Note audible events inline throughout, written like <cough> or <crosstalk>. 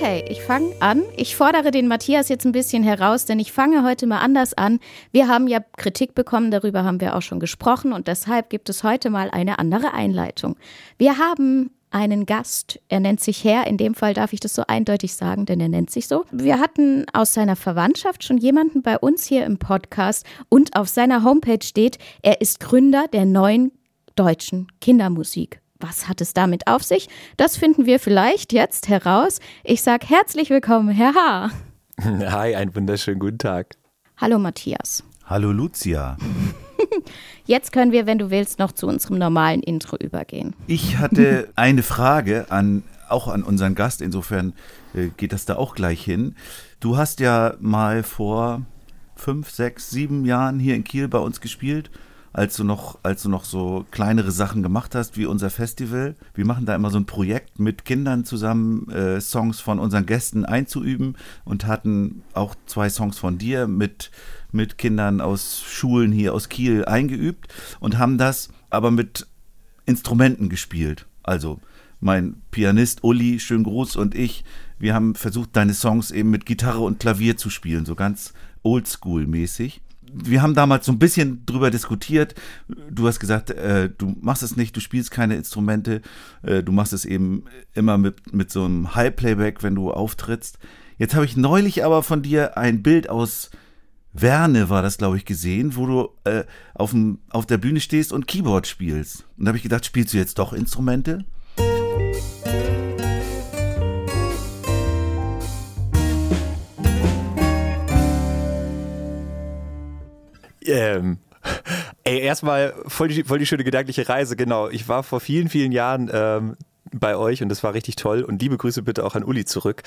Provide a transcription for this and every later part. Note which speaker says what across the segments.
Speaker 1: Okay, ich fange an. Ich fordere den Matthias jetzt ein bisschen heraus, denn ich fange heute mal anders an. Wir haben ja Kritik bekommen, darüber haben wir auch schon gesprochen und deshalb gibt es heute mal eine andere Einleitung. Wir haben einen Gast, er nennt sich Herr, in dem Fall darf ich das so eindeutig sagen, denn er nennt sich so. Wir hatten aus seiner Verwandtschaft schon jemanden bei uns hier im Podcast und auf seiner Homepage steht, er ist Gründer der neuen deutschen Kindermusik. Was hat es damit auf sich? Das finden wir vielleicht jetzt heraus. Ich sage herzlich willkommen, Herr H. <laughs>
Speaker 2: Hi, einen wunderschönen guten Tag.
Speaker 1: Hallo Matthias.
Speaker 3: Hallo Lucia. <laughs>
Speaker 1: Jetzt können wir, wenn du willst, noch zu unserem normalen Intro übergehen.
Speaker 3: Ich hatte <laughs> eine Frage an auch an unseren Gast, insofern äh, geht das da auch gleich hin. Du hast ja mal vor fünf, sechs, sieben Jahren hier in Kiel bei uns gespielt als du noch, als du noch so kleinere Sachen gemacht hast, wie unser Festival. Wir machen da immer so ein Projekt mit Kindern zusammen, äh, Songs von unseren Gästen einzuüben und hatten auch zwei Songs von dir mit, mit Kindern aus Schulen hier aus Kiel eingeübt und haben das aber mit Instrumenten gespielt. Also mein Pianist Uli, schön Gruß und ich, wir haben versucht, deine Songs eben mit Gitarre und Klavier zu spielen, so ganz oldschool-mäßig wir haben damals so ein bisschen drüber diskutiert. Du hast gesagt, äh, du machst es nicht, du spielst keine Instrumente, äh, du machst es eben immer mit, mit so einem High-Playback, wenn du auftrittst. Jetzt habe ich neulich aber von dir ein Bild aus Werne, war das, glaube ich, gesehen, wo du äh, auf, dem, auf der Bühne stehst und Keyboard spielst. Und da habe ich gedacht, spielst du jetzt doch Instrumente?
Speaker 2: Ähm, ey, erstmal voll die, voll die schöne gedankliche Reise, genau. Ich war vor vielen, vielen Jahren ähm, bei euch und das war richtig toll. Und liebe Grüße bitte auch an Uli zurück.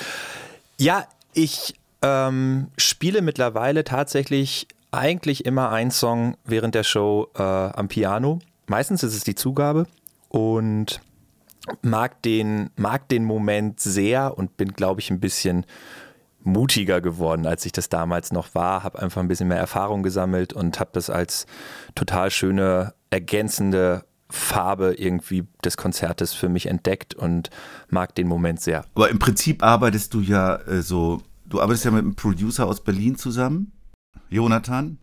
Speaker 2: Ja, ich ähm, spiele mittlerweile tatsächlich eigentlich immer einen Song während der Show äh, am Piano. Meistens ist es die Zugabe und mag den, mag den Moment sehr und bin, glaube ich, ein bisschen mutiger geworden, als ich das damals noch war, habe einfach ein bisschen mehr Erfahrung gesammelt und habe das als total schöne, ergänzende Farbe irgendwie des Konzertes für mich entdeckt und mag den Moment sehr.
Speaker 3: Aber im Prinzip arbeitest du ja äh, so, du arbeitest ja mit einem Producer aus Berlin zusammen, Jonathan.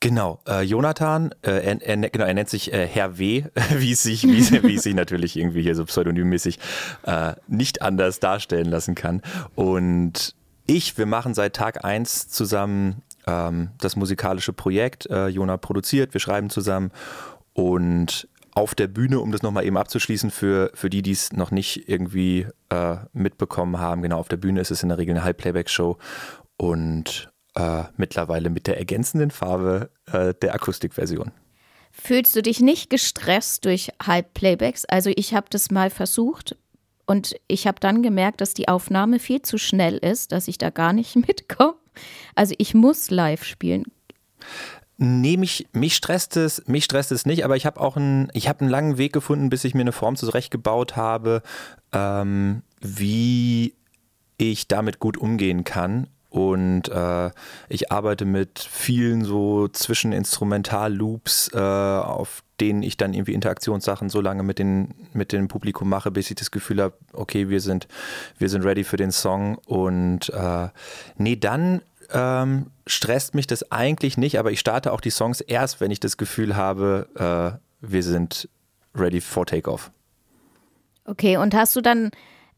Speaker 2: Genau, äh, Jonathan, äh, er, er, genau, er nennt sich äh, Herr W., <laughs> wie es sich, wie, wie es sich natürlich irgendwie hier so pseudonymmäßig äh, nicht anders darstellen lassen kann. Und ich, wir machen seit Tag 1 zusammen ähm, das musikalische Projekt. Äh, Jona produziert, wir schreiben zusammen und auf der Bühne, um das nochmal eben abzuschließen, für, für die, die es noch nicht irgendwie äh, mitbekommen haben, genau, auf der Bühne ist es in der Regel eine Halbplayback-Show und äh, mittlerweile mit der ergänzenden Farbe äh, der Akustikversion.
Speaker 1: Fühlst du dich nicht gestresst durch Halbplaybacks? Also ich habe das mal versucht und ich habe dann gemerkt, dass die Aufnahme viel zu schnell ist, dass ich da gar nicht <laughs> mitkomme. Also ich muss live spielen.
Speaker 2: Nee, mich, mich stresst es, mich stresst es nicht, aber ich habe auch einen, ich habe einen langen Weg gefunden, bis ich mir eine Form zurechtgebaut habe, ähm, wie ich damit gut umgehen kann. Und äh, ich arbeite mit vielen so Zwischeninstrumental-Loops, äh, auf denen ich dann irgendwie Interaktionssachen so lange mit, den, mit dem Publikum mache, bis ich das Gefühl habe, okay, wir sind, wir sind ready für den Song. Und äh, nee, dann ähm, stresst mich das eigentlich nicht, aber ich starte auch die Songs erst, wenn ich das Gefühl habe, äh, wir sind ready for Takeoff.
Speaker 1: Okay, und hast du dann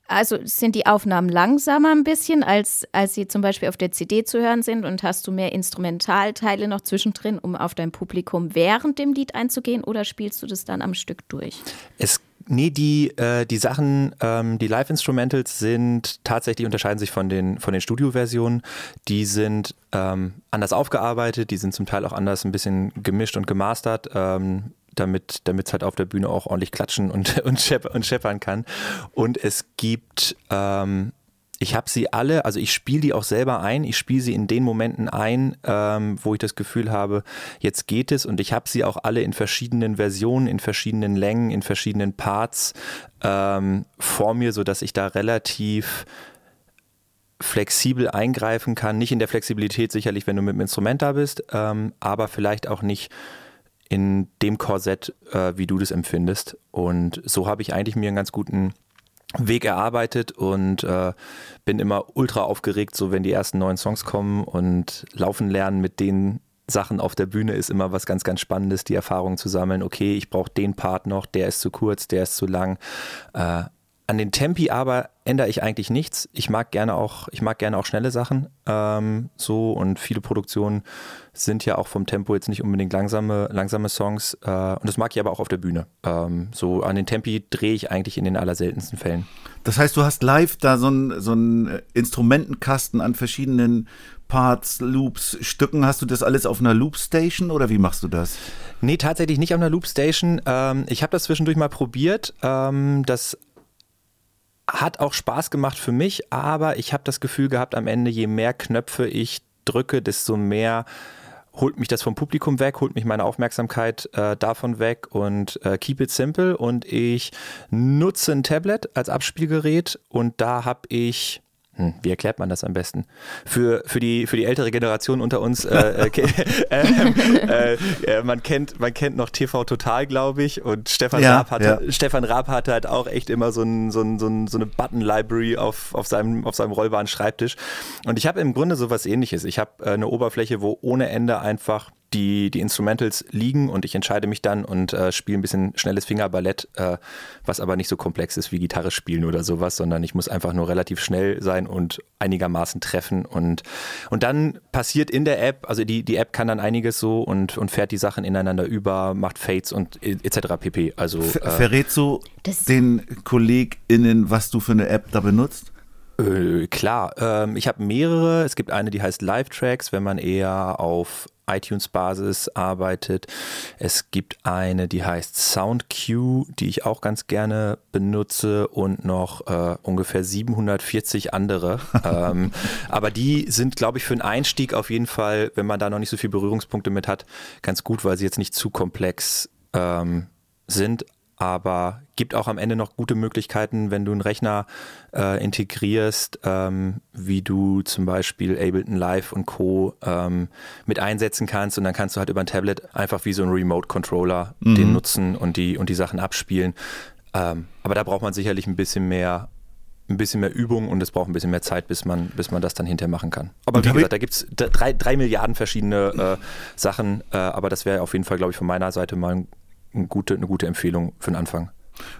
Speaker 1: also sind die Aufnahmen langsamer ein bisschen, als, als sie zum Beispiel auf der CD zu hören sind und hast du mehr Instrumentalteile noch zwischendrin, um auf dein Publikum während dem Lied einzugehen oder spielst du das dann am Stück durch?
Speaker 2: Es Nee, die, äh, die Sachen, ähm, die Live-Instrumentals sind tatsächlich unterscheiden sich von den, von den Studio-Versionen. Die sind ähm, anders aufgearbeitet, die sind zum Teil auch anders ein bisschen gemischt und gemastert. Ähm, damit es halt auf der Bühne auch ordentlich klatschen und, <laughs> und, schepp, und scheppern kann. Und es gibt ähm, ich habe sie alle, also ich spiele die auch selber ein. Ich spiele sie in den Momenten ein, ähm, wo ich das Gefühl habe, jetzt geht es. Und ich habe sie auch alle in verschiedenen Versionen, in verschiedenen Längen, in verschiedenen Parts ähm, vor mir, sodass ich da relativ flexibel eingreifen kann. Nicht in der Flexibilität sicherlich, wenn du mit dem Instrument da bist, ähm, aber vielleicht auch nicht in dem Korsett, äh, wie du das empfindest. Und so habe ich eigentlich mir einen ganz guten Weg erarbeitet und äh, bin immer ultra aufgeregt, so wenn die ersten neuen Songs kommen und laufen lernen mit den Sachen auf der Bühne ist immer was ganz, ganz Spannendes, die Erfahrung zu sammeln. Okay, ich brauche den Part noch, der ist zu kurz, der ist zu lang. Äh, an den Tempi aber ändere ich eigentlich nichts. Ich mag gerne auch, ich mag gerne auch schnelle Sachen. Ähm, so und viele Produktionen sind ja auch vom Tempo jetzt nicht unbedingt langsame, langsame Songs. Äh, und das mag ich aber auch auf der Bühne. Ähm, so an den Tempi drehe ich eigentlich in den allerseltensten Fällen.
Speaker 3: Das heißt, du hast live da so einen so Instrumentenkasten an verschiedenen Parts, Loops, Stücken. Hast du das alles auf einer Loopstation oder wie machst du das?
Speaker 2: Nee, tatsächlich nicht auf einer Loopstation. Ähm, ich habe das zwischendurch mal probiert. Ähm, das hat auch Spaß gemacht für mich, aber ich habe das Gefühl gehabt, am Ende, je mehr Knöpfe ich drücke, desto mehr holt mich das vom Publikum weg, holt mich meine Aufmerksamkeit äh, davon weg und äh, keep it simple. Und ich nutze ein Tablet als Abspielgerät und da habe ich hm, wie erklärt man das am besten? Für, für, die, für die ältere Generation unter uns, äh, <laughs> äh, äh, äh, man, kennt, man kennt noch TV Total, glaube ich, und Stefan, ja, Raab hatte, ja. Stefan Raab hatte halt auch echt immer so, ein, so, ein, so, ein, so eine Button-Library auf, auf, seinem, auf seinem rollbaren Schreibtisch. Und ich habe im Grunde so was ähnliches. Ich habe äh, eine Oberfläche, wo ohne Ende einfach die, die Instrumentals liegen und ich entscheide mich dann und äh, spiele ein bisschen schnelles Fingerballett, äh, was aber nicht so komplex ist wie Gitarre spielen oder sowas, sondern ich muss einfach nur relativ schnell sein und einigermaßen treffen und, und dann passiert in der App, also die, die App kann dann einiges so und, und fährt die Sachen ineinander über, macht Fates und etc. pp. Also,
Speaker 3: äh, Verrätst du den KollegInnen, was du für eine App da benutzt?
Speaker 2: Äh, klar, ähm, ich habe mehrere. Es gibt eine, die heißt Live Tracks, wenn man eher auf iTunes-Basis arbeitet. Es gibt eine, die heißt SoundQ, die ich auch ganz gerne benutze und noch äh, ungefähr 740 andere. <laughs> ähm, aber die sind, glaube ich, für einen Einstieg auf jeden Fall, wenn man da noch nicht so viele Berührungspunkte mit hat, ganz gut, weil sie jetzt nicht zu komplex ähm, sind aber gibt auch am Ende noch gute Möglichkeiten, wenn du einen Rechner äh, integrierst, ähm, wie du zum Beispiel Ableton Live und Co. Ähm, mit einsetzen kannst und dann kannst du halt über ein Tablet einfach wie so ein Remote-Controller mhm. den nutzen und die, und die Sachen abspielen. Ähm, aber da braucht man sicherlich ein bisschen mehr ein bisschen mehr Übung und es braucht ein bisschen mehr Zeit, bis man, bis man das dann hinterher machen kann. Aber wie gesagt, da gibt es drei, drei Milliarden verschiedene äh, Sachen, äh, aber das wäre auf jeden Fall, glaube ich, von meiner Seite mal ein eine gute, eine gute Empfehlung für den Anfang.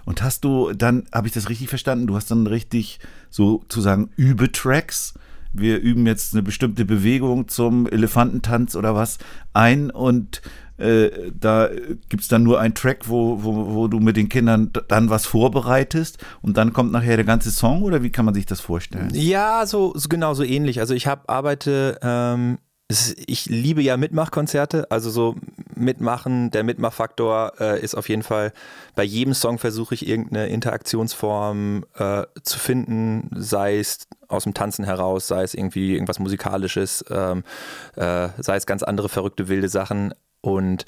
Speaker 3: Und hast du dann, habe ich das richtig verstanden, du hast dann richtig sozusagen Übetracks. Wir üben jetzt eine bestimmte Bewegung zum Elefantentanz oder was ein und äh, da gibt es dann nur einen Track, wo, wo, wo du mit den Kindern dann was vorbereitest und dann kommt nachher der ganze Song oder wie kann man sich das vorstellen?
Speaker 2: Ja, so, so genau so ähnlich. Also ich habe arbeite ähm, ich liebe ja Mitmachkonzerte, also so mitmachen, der Mitmachfaktor äh, ist auf jeden Fall, bei jedem Song versuche ich irgendeine Interaktionsform äh, zu finden, sei es aus dem Tanzen heraus, sei es irgendwie irgendwas Musikalisches, ähm, äh, sei es ganz andere verrückte wilde Sachen. Und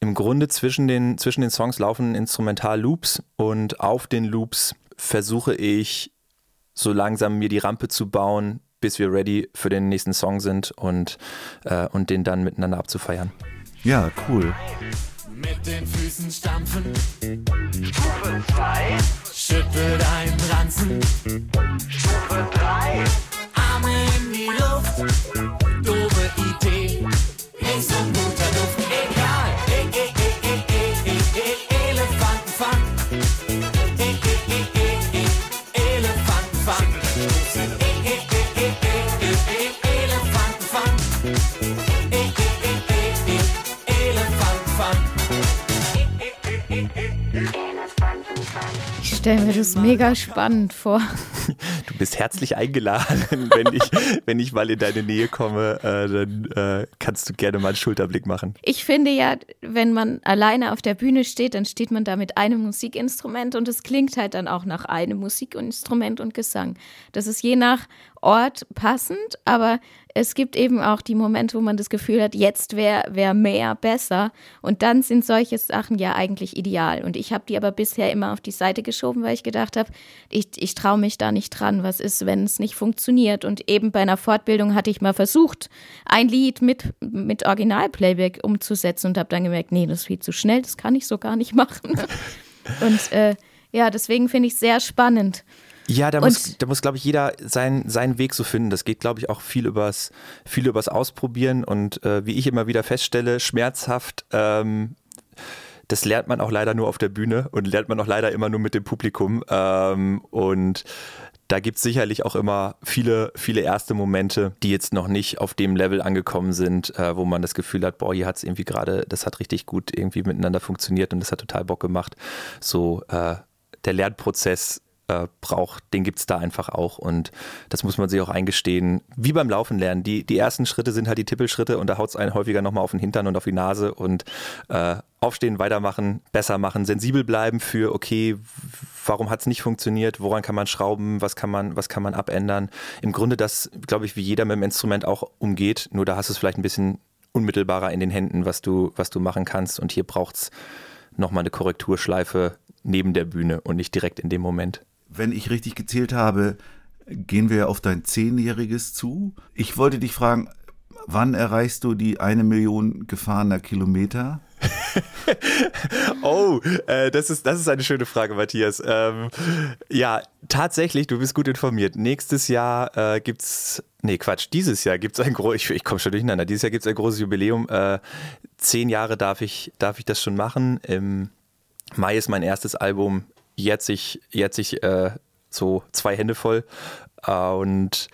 Speaker 2: im Grunde zwischen den, zwischen den Songs laufen Instrumental-Loops und auf den Loops versuche ich so langsam mir die Rampe zu bauen, bis wir ready für den nächsten Song sind und, äh, und den dann miteinander abzufeiern.
Speaker 3: Ja, cool.
Speaker 4: Mit den Füßen stampfen. Stufe 2. Schüttel deinen Ranzen. Stufe 3. Arme in die Luft. Doofe Idee. Nicht so ein
Speaker 1: stelle mir das mega spannend vor. <laughs>
Speaker 2: Du bist herzlich eingeladen. wenn, ich, wenn ich mal in deine Nähe komme, äh, dann äh, kannst du gerne mal einen Schulterblick machen.
Speaker 1: Ich finde ja, wenn man alleine auf der Bühne steht, dann steht man da mit einem Musikinstrument und es klingt halt dann auch nach einem Musikinstrument und Gesang. Das ist je nach Ort passend, aber es gibt eben auch die Momente, wo man das Gefühl hat, jetzt wäre wär mehr besser. Und dann sind solche Sachen ja eigentlich ideal. Und ich habe die aber bisher immer auf die Seite geschoben, weil ich gedacht habe, ich, ich traue mich da nicht dran. Was ist, wenn es nicht funktioniert? Und eben bei einer Fortbildung hatte ich mal versucht, ein Lied mit, mit Originalplayback umzusetzen und habe dann gemerkt, nee, das ist viel zu schnell, das kann ich so gar nicht <laughs> machen. und äh, ja, deswegen finde ich es sehr spannend.
Speaker 2: Ja, da muss, da muss glaube ich, jeder sein, seinen Weg so finden. Das geht, glaube ich, auch viel übers, viel übers Ausprobieren und äh, wie ich immer wieder feststelle, schmerzhaft. Ähm, das lernt man auch leider nur auf der Bühne und lernt man auch leider immer nur mit dem Publikum. Ähm, und da gibt es sicherlich auch immer viele, viele erste Momente, die jetzt noch nicht auf dem Level angekommen sind, äh, wo man das Gefühl hat, boah, hier hat es irgendwie gerade, das hat richtig gut irgendwie miteinander funktioniert und das hat total Bock gemacht. So äh, der Lernprozess äh, braucht, den gibt es da einfach auch. Und das muss man sich auch eingestehen. Wie beim Laufen lernen. Die, die ersten Schritte sind halt die Tippelschritte und da haut es einen häufiger nochmal auf den Hintern und auf die Nase und äh, aufstehen, weitermachen, besser machen, sensibel bleiben für, okay, warum hat es nicht funktioniert, woran kann man schrauben, was kann man, was kann man abändern. Im Grunde das, glaube ich, wie jeder mit dem Instrument auch umgeht, nur da hast du es vielleicht ein bisschen unmittelbarer in den Händen, was du, was du machen kannst. Und hier braucht es nochmal eine Korrekturschleife neben der Bühne und nicht direkt in dem Moment
Speaker 3: wenn ich richtig gezählt habe, gehen wir auf dein Zehnjähriges zu. Ich wollte dich fragen, wann erreichst du die eine Million gefahrener Kilometer? <laughs>
Speaker 2: oh, äh, das, ist, das ist eine schöne Frage, Matthias. Ähm, ja, tatsächlich, du bist gut informiert. Nächstes Jahr äh, es, nee, Quatsch, dieses Jahr gibt es ein großes, ich, ich komme schon durcheinander, dieses Jahr gibt es ein großes Jubiläum. Äh, zehn Jahre darf ich, darf ich das schon machen. Im Mai ist mein erstes Album jetzt ich, äh, so zwei Hände voll. Äh, und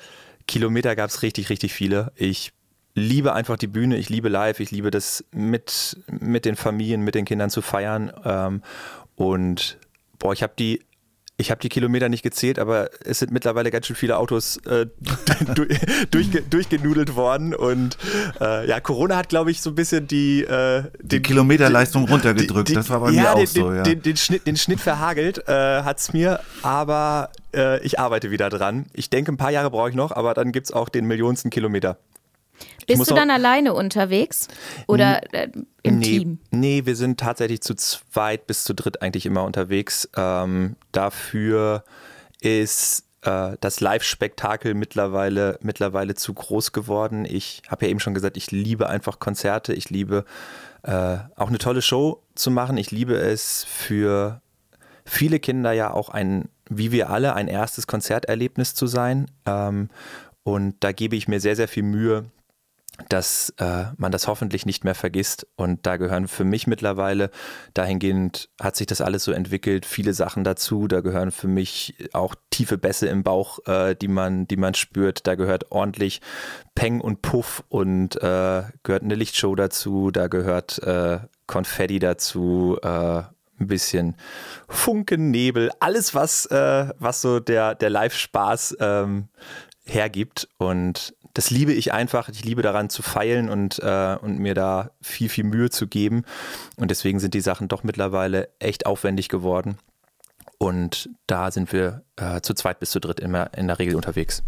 Speaker 2: Kilometer gab es richtig, richtig viele. Ich liebe einfach die Bühne, ich liebe live, ich liebe das mit, mit den Familien, mit den Kindern zu feiern. Ähm, und boah, ich habe die ich habe die Kilometer nicht gezählt, aber es sind mittlerweile ganz schön viele Autos äh, <laughs> durchge durchgenudelt worden. Und äh, ja, Corona hat, glaube ich, so ein bisschen die, äh,
Speaker 3: die Kilometerleistung runtergedrückt. Die, die, das war bei ja, mir auch
Speaker 2: den,
Speaker 3: so.
Speaker 2: Ja. Den, den, Schnitt, den Schnitt verhagelt äh, hat es mir, aber äh, ich arbeite wieder dran. Ich denke, ein paar Jahre brauche ich noch, aber dann gibt es auch den millionsten Kilometer.
Speaker 1: Bist du dann alleine unterwegs oder äh, im
Speaker 2: nee,
Speaker 1: Team?
Speaker 2: Nee, wir sind tatsächlich zu zweit bis zu dritt eigentlich immer unterwegs. Ähm, dafür ist äh, das Live-Spektakel mittlerweile, mittlerweile zu groß geworden. Ich habe ja eben schon gesagt, ich liebe einfach Konzerte. Ich liebe äh, auch eine tolle Show zu machen. Ich liebe es für viele Kinder ja auch ein, wie wir alle, ein erstes Konzerterlebnis zu sein. Ähm, und da gebe ich mir sehr, sehr viel Mühe, dass äh, man das hoffentlich nicht mehr vergisst. Und da gehören für mich mittlerweile, dahingehend hat sich das alles so entwickelt, viele Sachen dazu. Da gehören für mich auch tiefe Bässe im Bauch, äh, die, man, die man spürt. Da gehört ordentlich Peng und Puff und äh, gehört eine Lichtshow dazu. Da gehört äh, Konfetti dazu. Äh, ein bisschen Funken, Nebel, alles, was, äh, was so der, der Live-Spaß ähm, hergibt. Und das liebe ich einfach. Ich liebe daran zu feilen und, äh, und mir da viel, viel Mühe zu geben. Und deswegen sind die Sachen doch mittlerweile echt aufwendig geworden. Und da sind wir äh, zu zweit bis zu dritt immer in der Regel unterwegs.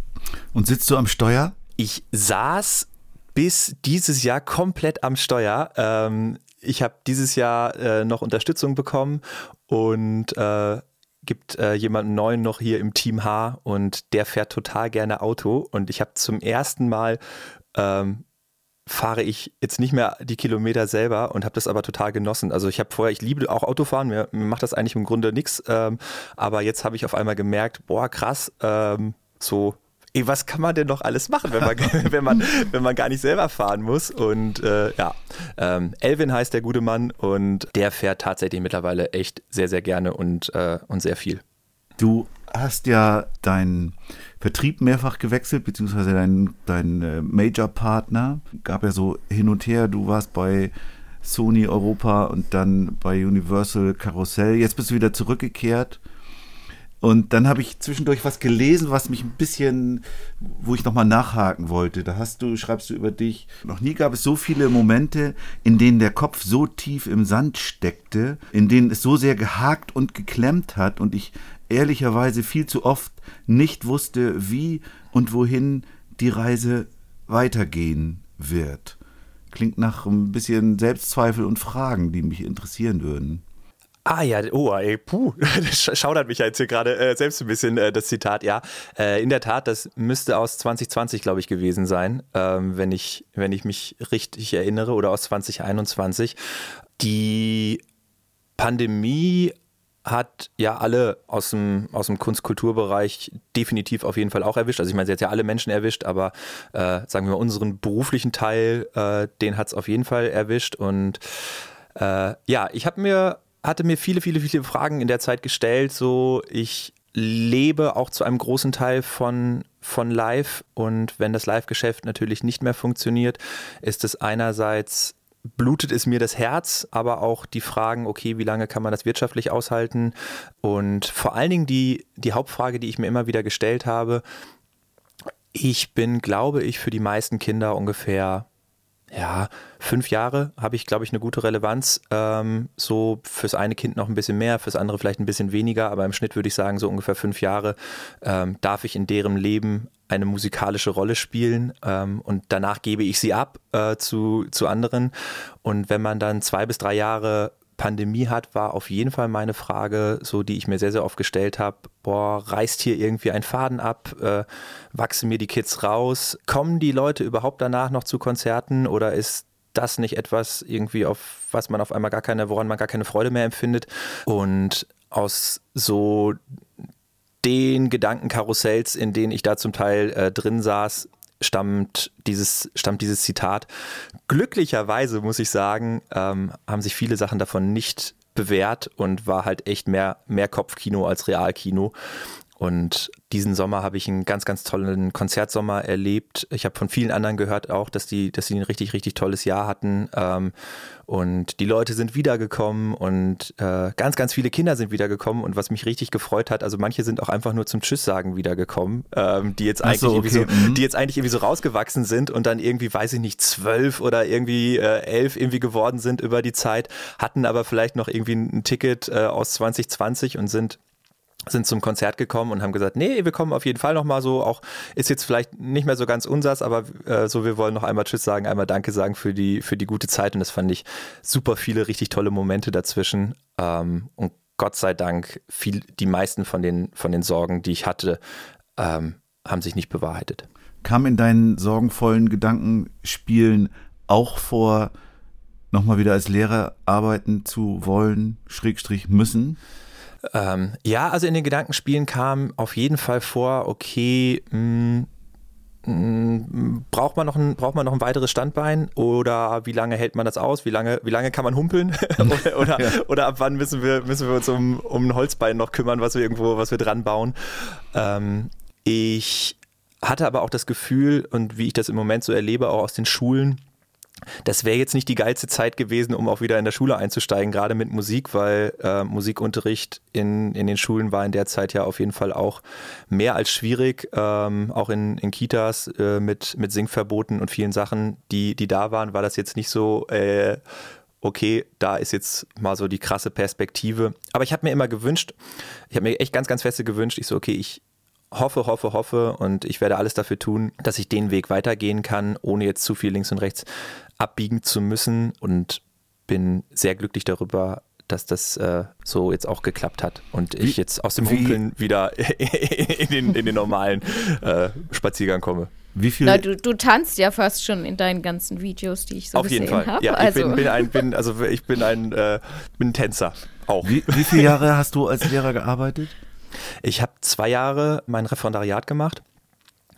Speaker 3: Und sitzt du am Steuer?
Speaker 2: Ich saß bis dieses Jahr komplett am Steuer. Ähm, ich habe dieses Jahr äh, noch Unterstützung bekommen und äh, gibt äh, jemanden neuen noch hier im Team H und der fährt total gerne Auto. Und ich habe zum ersten Mal ähm, fahre ich jetzt nicht mehr die Kilometer selber und habe das aber total genossen. Also ich habe vorher, ich liebe auch Autofahren, mir, mir macht das eigentlich im Grunde nichts, ähm, aber jetzt habe ich auf einmal gemerkt, boah krass, ähm, so ey, was kann man denn noch alles machen, wenn man, <laughs> <laughs> wenn man, wenn man gar nicht selber fahren muss? Und äh, ja, ähm, Elvin heißt der gute Mann und der fährt tatsächlich mittlerweile echt sehr, sehr gerne und, äh, und sehr viel.
Speaker 3: Du hast ja deinen Vertrieb mehrfach gewechselt, beziehungsweise deinen dein, äh, Major-Partner. Gab ja so hin und her, du warst bei Sony Europa und dann bei Universal Karussell. Jetzt bist du wieder zurückgekehrt. Und dann habe ich zwischendurch was gelesen, was mich ein bisschen, wo ich nochmal nachhaken wollte. Da hast du, schreibst du über dich, noch nie gab es so viele Momente, in denen der Kopf so tief im Sand steckte, in denen es so sehr gehakt und geklemmt hat und ich ehrlicherweise viel zu oft nicht wusste, wie und wohin die Reise weitergehen wird. Klingt nach ein bisschen Selbstzweifel und Fragen, die mich interessieren würden.
Speaker 2: Ah ja, oh, ey, puh, <laughs> das schaudert mich jetzt hier gerade äh, selbst ein bisschen, äh, das Zitat. Ja, äh, in der Tat, das müsste aus 2020, glaube ich, gewesen sein, ähm, wenn, ich, wenn ich mich richtig erinnere, oder aus 2021. Die Pandemie hat ja alle aus dem, aus dem Kunst-Kulturbereich definitiv auf jeden Fall auch erwischt. Also ich meine, sie hat ja alle Menschen erwischt, aber äh, sagen wir mal, unseren beruflichen Teil, äh, den hat es auf jeden Fall erwischt. Und äh, ja, ich habe mir, hatte mir viele, viele, viele Fragen in der Zeit gestellt. So, ich lebe auch zu einem großen Teil von, von Live und wenn das Live-Geschäft natürlich nicht mehr funktioniert, ist es einerseits blutet es mir das Herz, aber auch die Fragen, okay, wie lange kann man das wirtschaftlich aushalten? Und vor allen Dingen die, die Hauptfrage, die ich mir immer wieder gestellt habe, ich bin, glaube ich, für die meisten Kinder ungefähr ja, fünf Jahre habe ich, glaube ich, eine gute Relevanz. Ähm, so fürs eine Kind noch ein bisschen mehr, fürs andere vielleicht ein bisschen weniger, aber im Schnitt würde ich sagen, so ungefähr fünf Jahre ähm, darf ich in deren Leben eine musikalische Rolle spielen ähm, und danach gebe ich sie ab äh, zu, zu anderen. Und wenn man dann zwei bis drei Jahre Pandemie hat, war auf jeden Fall meine Frage, so die ich mir sehr, sehr oft gestellt habe, boah, reißt hier irgendwie ein Faden ab, äh, wachsen mir die Kids raus, kommen die Leute überhaupt danach noch zu Konzerten? Oder ist das nicht etwas irgendwie, auf was man auf einmal gar keine, woran man gar keine Freude mehr empfindet? Und aus so den Gedankenkarussells, in denen ich da zum Teil äh, drin saß, stammt dieses, stammt dieses Zitat. Glücklicherweise muss ich sagen, ähm, haben sich viele Sachen davon nicht bewährt und war halt echt mehr, mehr Kopfkino als Realkino. Und diesen Sommer habe ich einen ganz, ganz tollen Konzertsommer erlebt. Ich habe von vielen anderen gehört auch, dass die, dass sie ein richtig, richtig tolles Jahr hatten. Ähm, und die Leute sind wiedergekommen und äh, ganz, ganz viele Kinder sind wiedergekommen. Und was mich richtig gefreut hat, also manche sind auch einfach nur zum Tschüss sagen wiedergekommen, ähm, die jetzt eigentlich so, okay. so, mhm. die jetzt eigentlich irgendwie so rausgewachsen sind und dann irgendwie, weiß ich nicht, zwölf oder irgendwie äh, elf irgendwie geworden sind über die Zeit, hatten aber vielleicht noch irgendwie ein Ticket äh, aus 2020 und sind sind zum Konzert gekommen und haben gesagt, nee, wir kommen auf jeden Fall nochmal so, auch ist jetzt vielleicht nicht mehr so ganz unsers, aber äh, so, wir wollen noch einmal Tschüss sagen, einmal Danke sagen für die, für die gute Zeit und das fand ich super viele richtig tolle Momente dazwischen ähm, und Gott sei Dank viel, die meisten von den, von den Sorgen, die ich hatte, ähm, haben sich nicht bewahrheitet.
Speaker 3: Kam in deinen sorgenvollen Gedankenspielen auch vor, nochmal wieder als Lehrer arbeiten zu wollen, Schrägstrich müssen?
Speaker 2: Ähm, ja, also in den Gedankenspielen kam auf jeden Fall vor, okay, mh, mm, mm, braucht man noch ein braucht man noch ein weiteres Standbein oder wie lange hält man das aus? Wie lange wie lange kann man humpeln? <laughs> Oder <laughs> oder, ja. oder, ab wann müssen wir müssen wir uns um, um ein Holzbein noch kümmern was wir irgendwo was wir dran bauen? Ähm, ich hatte aber auch das Gefühl und wie ich das im Moment so erlebe auch aus den Schulen das wäre jetzt nicht die geilste Zeit gewesen, um auch wieder in der Schule einzusteigen, gerade mit Musik, weil äh, Musikunterricht in, in den Schulen war in der Zeit ja auf jeden Fall auch mehr als schwierig, ähm, auch in, in Kitas äh, mit, mit Singverboten und vielen Sachen, die, die da waren, war das jetzt nicht so, äh, okay, da ist jetzt mal so die krasse Perspektive. Aber ich habe mir immer gewünscht, ich habe mir echt ganz, ganz feste gewünscht, ich so, okay, ich, hoffe, hoffe, hoffe und ich werde alles dafür tun, dass ich den Weg weitergehen kann, ohne jetzt zu viel links und rechts abbiegen zu müssen und bin sehr glücklich darüber, dass das äh, so jetzt auch geklappt hat und wie, ich jetzt aus dem Humpeln wieder <laughs> in den, in den normalen äh, Spaziergang komme.
Speaker 1: Wie viel? Na, du, du tanzt ja fast schon in deinen ganzen Videos, die ich so
Speaker 2: Auf
Speaker 1: gesehen
Speaker 2: habe. Auf jeden Fall. Ja, also. ich bin, bin, ein, <laughs> bin, also ich bin ein, äh, bin ein Tänzer auch.
Speaker 3: Wie, wie viele Jahre hast du als Lehrer gearbeitet?
Speaker 2: Ich habe zwei Jahre mein Referendariat gemacht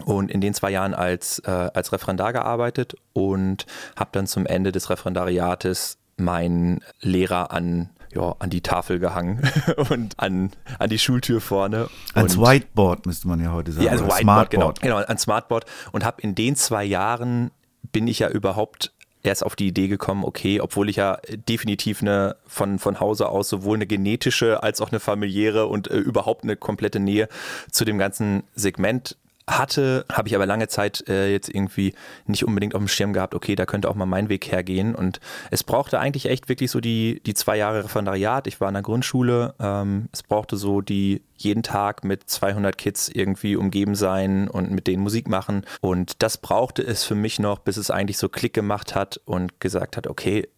Speaker 2: und in den zwei Jahren als, äh, als Referendar gearbeitet und habe dann zum Ende des Referendariates meinen Lehrer an ja, an die Tafel gehangen <laughs> und an, an die Schultür vorne.
Speaker 3: Ans Whiteboard müsste man ja heute sagen. Ja,
Speaker 2: also Whiteboard, Smartboard. genau, genau, an Smartboard und habe in den zwei Jahren bin ich ja überhaupt erst auf die Idee gekommen, okay, obwohl ich ja definitiv eine von, von Hause aus sowohl eine genetische als auch eine familiäre und äh, überhaupt eine komplette Nähe zu dem ganzen Segment hatte, habe ich aber lange Zeit äh, jetzt irgendwie nicht unbedingt auf dem Schirm gehabt, okay, da könnte auch mal mein Weg hergehen. Und es brauchte eigentlich echt wirklich so die, die zwei Jahre Referendariat. Ich war in der Grundschule. Ähm, es brauchte so die jeden Tag mit 200 Kids irgendwie umgeben sein und mit denen Musik machen. Und das brauchte es für mich noch, bis es eigentlich so Klick gemacht hat und gesagt hat, okay,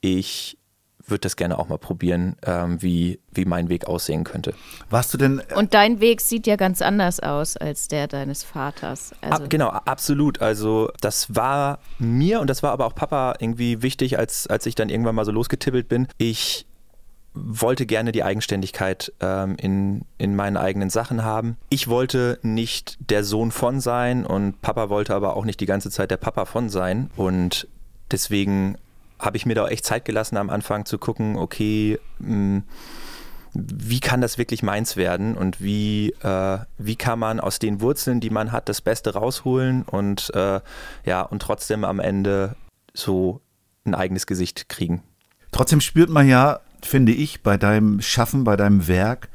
Speaker 2: ich würde das gerne auch mal probieren, ähm, wie, wie mein Weg aussehen könnte.
Speaker 3: Warst du denn.
Speaker 1: Und dein Weg sieht ja ganz anders aus als der deines Vaters.
Speaker 2: Also Ab, genau, absolut. Also, das war mir und das war aber auch Papa irgendwie wichtig, als, als ich dann irgendwann mal so losgetippelt bin. Ich wollte gerne die Eigenständigkeit ähm, in, in meinen eigenen Sachen haben. Ich wollte nicht der Sohn von sein und Papa wollte aber auch nicht die ganze Zeit der Papa von sein. Und deswegen habe ich mir da echt Zeit gelassen am Anfang zu gucken, okay, mh, hm, wie kann das wirklich meins werden und wie, äh, wie kann man aus den Wurzeln, die man hat, das Beste rausholen und äh, ja, und trotzdem am Ende so ein eigenes Gesicht kriegen.
Speaker 3: Trotzdem spürt man ja, finde ich, bei deinem Schaffen, bei deinem Werk,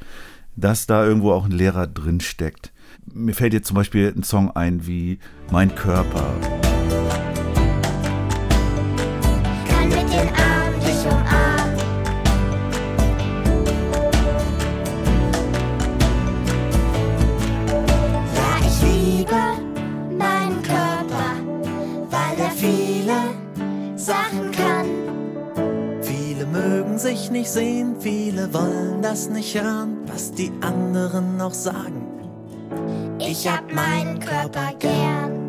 Speaker 3: dass da irgendwo auch ein Lehrer drin steckt. Mir fällt jetzt zum Beispiel ein Song ein wie Mein Körper.
Speaker 4: Wollen das nicht hören, was die anderen noch sagen. Ich hab meinen Körper gern.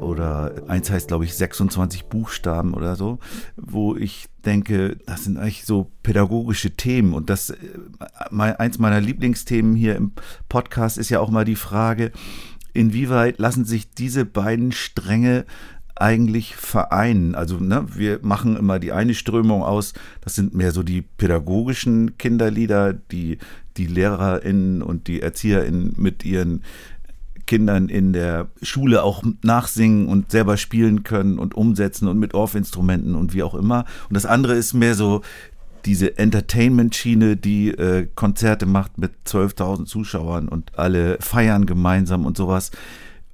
Speaker 3: Oder eins heißt, glaube ich, 26 Buchstaben oder so, wo ich denke, das sind eigentlich so pädagogische Themen. Und das, äh, eins meiner Lieblingsthemen hier im Podcast ist ja auch mal die Frage, inwieweit lassen sich diese beiden Stränge eigentlich vereinen? Also ne, wir machen immer die eine Strömung aus, das sind mehr so die pädagogischen Kinderlieder, die die Lehrerinnen und die Erzieherinnen mit ihren Kindern in der Schule auch nachsingen und selber spielen können und umsetzen und mit Orff-Instrumenten und wie auch immer. Und das andere ist mehr so diese Entertainment-Schiene, die äh, Konzerte macht mit 12.000 Zuschauern und alle feiern gemeinsam und sowas.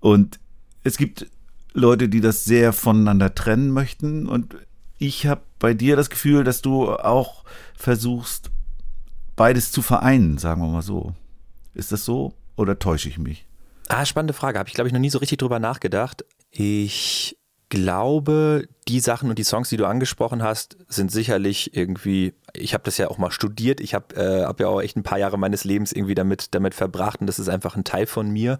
Speaker 3: Und es gibt Leute, die das sehr voneinander trennen möchten. Und ich habe bei dir das Gefühl, dass du auch versuchst, beides zu vereinen, sagen wir mal so. Ist das so oder täusche ich mich?
Speaker 2: Ah, spannende Frage. Habe ich, glaube ich, noch nie so richtig drüber nachgedacht. Ich glaube, die Sachen und die Songs, die du angesprochen hast, sind sicherlich irgendwie, ich habe das ja auch mal studiert, ich habe äh, hab ja auch echt ein paar Jahre meines Lebens irgendwie damit, damit verbracht und das ist einfach ein Teil von mir.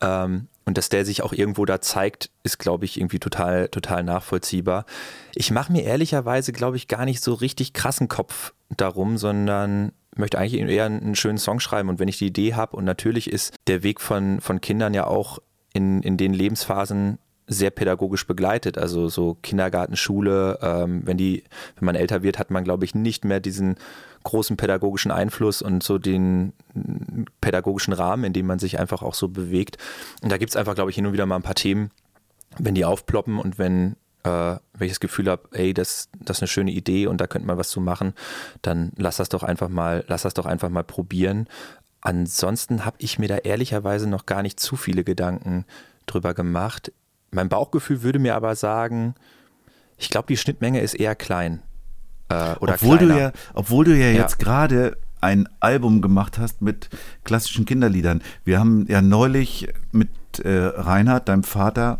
Speaker 2: Ähm, und dass der sich auch irgendwo da zeigt, ist, glaube ich, irgendwie total, total nachvollziehbar. Ich mache mir ehrlicherweise, glaube ich, gar nicht so richtig krassen Kopf darum, sondern möchte eigentlich eher einen schönen Song schreiben. Und wenn ich die Idee habe, und natürlich ist der Weg von, von Kindern ja auch in, in den Lebensphasen sehr pädagogisch begleitet. Also so Kindergarten, Schule, ähm, wenn die, wenn man älter wird, hat man, glaube ich, nicht mehr diesen großen pädagogischen Einfluss und so den pädagogischen Rahmen, in dem man sich einfach auch so bewegt. Und da gibt es einfach, glaube ich, hin und wieder mal ein paar Themen, wenn die aufploppen und wenn, äh, wenn ich das Gefühl habe, ey, das, das ist eine schöne Idee und da könnte man was zu machen, dann lass das doch einfach mal, lass das doch einfach mal probieren. Ansonsten habe ich mir da ehrlicherweise noch gar nicht zu viele Gedanken drüber gemacht. Mein Bauchgefühl würde mir aber sagen, ich glaube, die Schnittmenge ist eher klein. Äh, oder
Speaker 3: obwohl
Speaker 2: kleiner.
Speaker 3: du ja, obwohl du ja, ja. jetzt gerade ein Album gemacht hast mit klassischen Kinderliedern. Wir haben ja neulich mit äh, Reinhard, deinem Vater,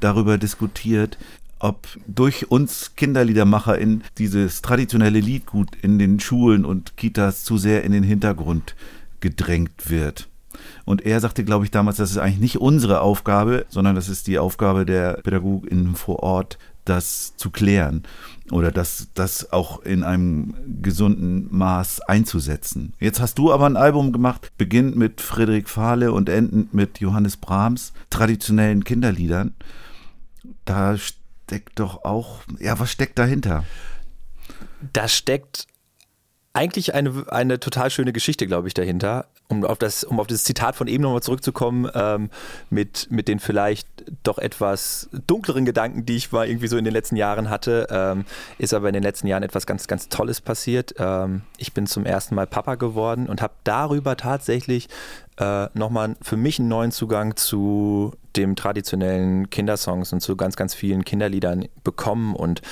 Speaker 3: darüber diskutiert, ob durch uns KinderliedermacherInnen dieses traditionelle Liedgut in den Schulen und Kitas zu sehr in den Hintergrund gedrängt wird. Und er sagte, glaube ich, damals, das ist eigentlich nicht unsere Aufgabe, sondern das ist die Aufgabe der PädagogInnen vor Ort, das zu klären oder das, das auch in einem gesunden Maß einzusetzen. Jetzt hast du aber ein Album gemacht, beginnt mit Friedrich Fahle und endend mit Johannes Brahms, traditionellen Kinderliedern. Da steckt doch auch, ja, was steckt dahinter?
Speaker 2: Da steckt eigentlich eine, eine total schöne Geschichte, glaube ich, dahinter. Um auf das, um auf das Zitat von eben nochmal zurückzukommen, ähm, mit, mit den vielleicht doch etwas dunkleren Gedanken, die ich mal irgendwie so in den letzten Jahren hatte, ähm, ist aber in den letzten Jahren etwas ganz, ganz Tolles passiert. Ähm, ich bin zum ersten Mal Papa geworden und habe darüber tatsächlich äh, nochmal für mich einen neuen Zugang zu dem traditionellen Kindersongs und zu ganz, ganz vielen Kinderliedern bekommen und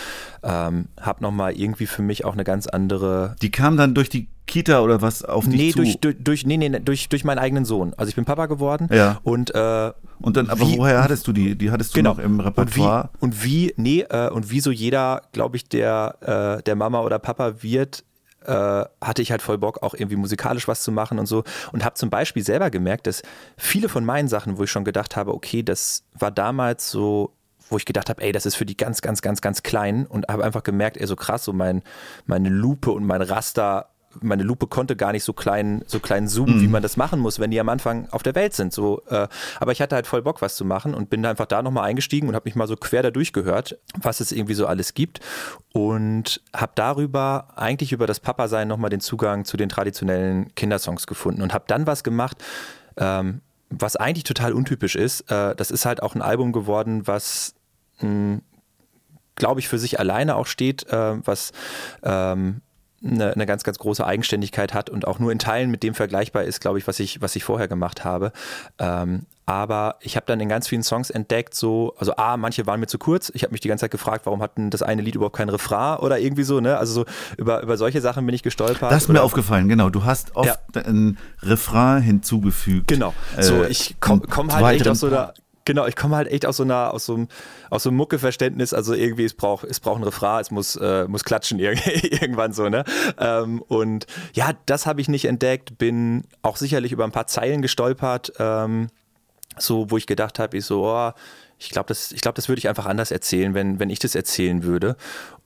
Speaker 2: ähm, habe nochmal irgendwie für mich auch eine ganz andere.
Speaker 3: Die kam dann durch die Kita oder was auf dich
Speaker 2: nee,
Speaker 3: zu?
Speaker 2: Durch, durch, durch, nee, nee, durch, durch meinen eigenen Sohn. Also ich bin Papa geworden
Speaker 3: Ja.
Speaker 2: und äh,
Speaker 3: Und dann, aber
Speaker 2: wie-
Speaker 3: woher hattest du die? Die hattest du
Speaker 2: Genau.
Speaker 3: noch im
Speaker 2: Und wie,
Speaker 3: Repertoire?
Speaker 2: und wie, nee, äh, und wie so jeder, glaube ich, der, äh, der Mama oder Papa wird, äh, hatte ich halt voll Bock, auch irgendwie musikalisch was zu machen und so. Und habe zum Beispiel selber gemerkt, dass viele von meinen Sachen, wo ich schon gedacht habe, okay, das war damals so wo ich gedacht habe, ey, das ist für die ganz, ganz, ganz, ganz klein und habe einfach gemerkt, ey, so krass, so mein, meine Lupe und mein Raster, meine Lupe konnte gar nicht so klein, so klein zoomen, wie man das machen muss, wenn die am Anfang auf der Welt sind. So, äh, aber ich hatte halt voll Bock, was zu machen und bin da einfach da nochmal eingestiegen und habe mich mal so quer da durchgehört, was es irgendwie so alles gibt und habe darüber eigentlich über das Papa-Sein nochmal den Zugang zu den traditionellen Kindersongs gefunden und habe dann was gemacht, ähm, was eigentlich total untypisch ist. Äh, das ist halt auch ein Album geworden, was glaube ich, für sich alleine auch steht, äh, was ähm, eine, eine ganz, ganz große Eigenständigkeit hat und auch nur in Teilen mit dem vergleichbar ist, glaube ich, was ich, was ich vorher gemacht habe. Ähm, aber ich habe dann in ganz vielen Songs entdeckt, so, also A, manche waren mir zu kurz. Ich habe mich die ganze Zeit gefragt, warum hat denn das eine Lied überhaupt kein Refrain oder irgendwie so, ne? Also so über, über solche Sachen bin ich gestolpert.
Speaker 3: Das ist mir aufgefallen, genau. Du hast oft ein Refrain hinzugefügt.
Speaker 2: Genau. So,
Speaker 3: Äh,
Speaker 2: ich komme komm halt
Speaker 3: weiteren
Speaker 2: aus so einer. Genau, ich komme halt echt aus so einer, aus so einem, aus so einem Mucke-Verständnis. Also irgendwie, es braucht, es braucht ein Refrain, es muss, äh, muss klatschen ir- <laughs> irgendwann so, ne? Ähm, und ja, das habe ich nicht entdeckt, bin auch sicherlich über ein paar Zeilen gestolpert, ähm, so, wo ich gedacht habe, ich so, oh, ich glaube, das, ich glaube, das würde ich einfach anders erzählen, wenn, wenn ich das erzählen würde.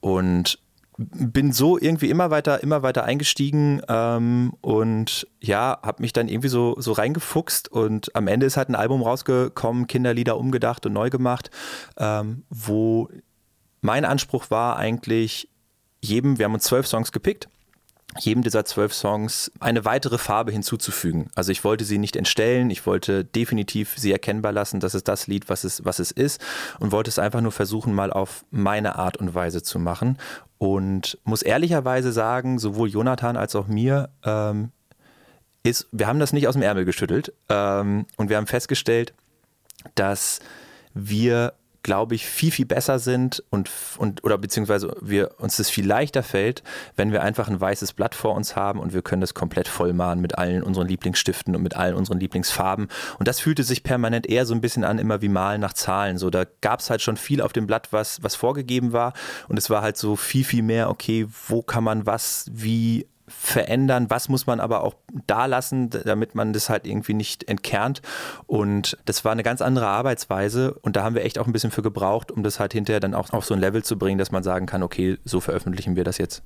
Speaker 2: Und bin so irgendwie immer weiter, immer weiter eingestiegen ähm, und ja, habe mich dann irgendwie so, so reingefuchst und am Ende ist halt ein Album rausgekommen, Kinderlieder umgedacht und neu gemacht, ähm, wo mein Anspruch war eigentlich jedem, wir haben uns zwölf Songs gepickt, jedem dieser zwölf Songs eine weitere Farbe hinzuzufügen. Also ich wollte sie nicht entstellen, ich wollte definitiv sie erkennbar lassen, dass es das Lied, was es, was es ist und wollte es einfach nur versuchen, mal auf meine Art und Weise zu machen. Und muss ehrlicherweise sagen, sowohl Jonathan als auch mir ähm, ist, wir haben das nicht aus dem Ärmel geschüttelt. Ähm, und wir haben festgestellt, dass wir, glaube ich, viel, viel besser sind und, und oder beziehungsweise wir uns das viel leichter fällt, wenn wir einfach ein weißes Blatt vor uns haben und wir können das komplett vollmalen mit allen unseren Lieblingsstiften und mit allen unseren Lieblingsfarben. Und das fühlte sich permanent eher so ein bisschen an, immer wie Malen nach Zahlen. So, da gab es halt schon viel auf dem Blatt, was, was vorgegeben war. Und es war halt so viel, viel mehr, okay, wo kann man was wie verändern, was muss man aber auch da lassen, damit man das halt irgendwie nicht entkernt. Und das war eine ganz andere Arbeitsweise und da haben wir echt auch ein bisschen für gebraucht, um das halt hinterher dann auch auf so ein Level zu bringen, dass man sagen kann, okay, so veröffentlichen wir das jetzt.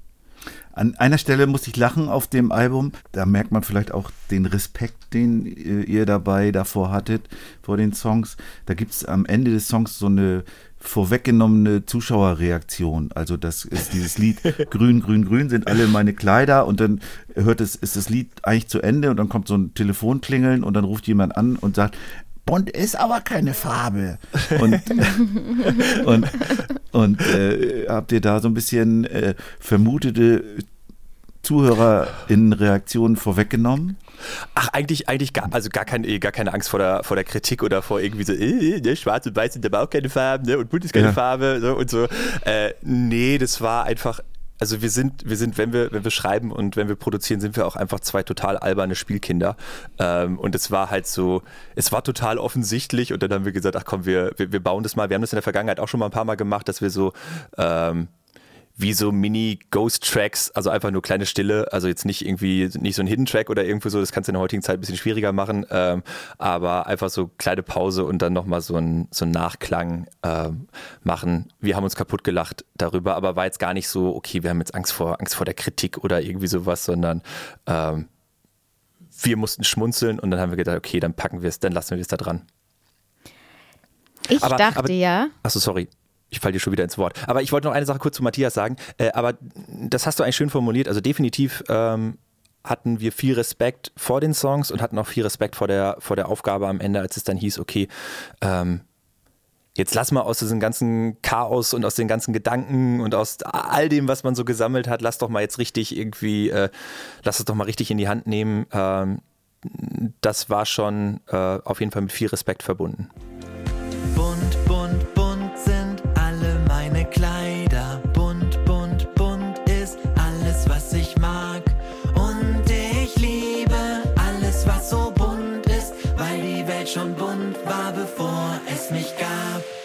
Speaker 3: An einer Stelle musste ich lachen auf dem Album. Da merkt man vielleicht auch den Respekt, den äh, ihr dabei davor hattet, vor den Songs. Da gibt es am Ende des Songs so eine vorweggenommene Zuschauerreaktion. Also das ist dieses Lied <laughs> Grün, Grün, Grün sind alle meine Kleider und dann hört es, ist das Lied eigentlich zu Ende und dann kommt so ein Telefonklingeln und dann ruft jemand an und sagt, Bond ist aber keine Farbe. Und, <laughs> und, und äh, habt ihr da so ein bisschen äh, vermutete ZuhörerInnen-Reaktionen vorweggenommen?
Speaker 2: Ach, eigentlich, eigentlich gar, also gar, kein, gar keine Angst vor der, vor der Kritik oder vor irgendwie so, äh, ne, schwarz und weiß sind aber auch keine Farben, ne, und bunt ist keine
Speaker 3: Ja.
Speaker 2: Farbe, so und so. Äh, nee, das war einfach, also wir sind, wir sind, wenn wir, wenn wir schreiben und wenn wir produzieren, sind wir auch einfach zwei total alberne Spielkinder. Ähm, und es war halt so, es war total offensichtlich und dann haben wir gesagt, ach komm, wir, wir, wir bauen das mal. Wir haben das in der Vergangenheit auch schon mal ein paar Mal gemacht, dass wir so, ähm, wie so Mini-Ghost-Tracks, also einfach nur kleine Stille, also jetzt nicht irgendwie, nicht so ein Hidden-Track oder irgendwo so, das kannst du in der heutigen Zeit ein bisschen schwieriger machen, ähm, aber einfach so kleine Pause und dann nochmal so ein, so ein Nachklang ähm, machen. Wir haben uns kaputt gelacht darüber, aber war jetzt gar nicht so, okay, wir haben jetzt Angst vor, Angst vor der Kritik oder irgendwie sowas, sondern ähm, wir mussten schmunzeln und dann haben wir gedacht, okay, dann packen wir es, dann lassen wir es da dran.
Speaker 1: Ich
Speaker 2: Aber-
Speaker 1: dachte
Speaker 2: aber-
Speaker 1: ja,
Speaker 2: Achso, sorry. Ich falle dir schon wieder ins Wort. Aber ich wollte noch eine Sache kurz zu Matthias sagen. Äh, aber das hast du eigentlich schön formuliert. Also definitiv ähm, hatten wir viel Respekt vor den Songs und hatten auch viel Respekt vor der, vor der Aufgabe am Ende, als es dann hieß, okay, ähm, jetzt lass mal aus diesem ganzen Chaos und aus den ganzen Gedanken und aus all dem, was man so gesammelt hat, lass doch mal jetzt richtig irgendwie, äh, lass es doch mal richtig in die Hand nehmen. Ähm, das war schon äh, auf jeden Fall mit viel Respekt verbunden.
Speaker 4: Bunt, war, bevor es mich gab.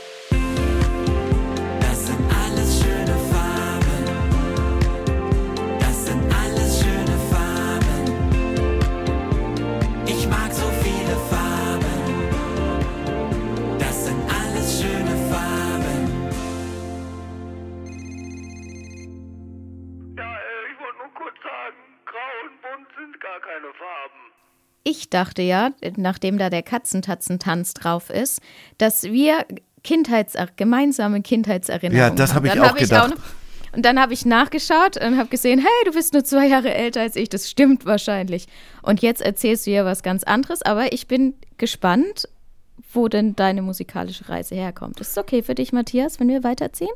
Speaker 4: Ich
Speaker 1: dachte ja, nachdem da der Katzentatzentanz drauf ist, dass wir Kindheits gemeinsame Kindheitserinnerungen
Speaker 3: Ja, das
Speaker 1: haben.
Speaker 3: hab ich auch gedacht.
Speaker 1: und dann habe ich nachgeschaut und habe gesehen, hey, du bist nur zwei Jahre älter als ich. Das stimmt wahrscheinlich. Und jetzt erzählst du ja was ganz anderes. Aber ich bin gespannt, wo denn deine musikalische Reise herkommt. Ist es okay für dich, Matthias, wenn wir weiterziehen?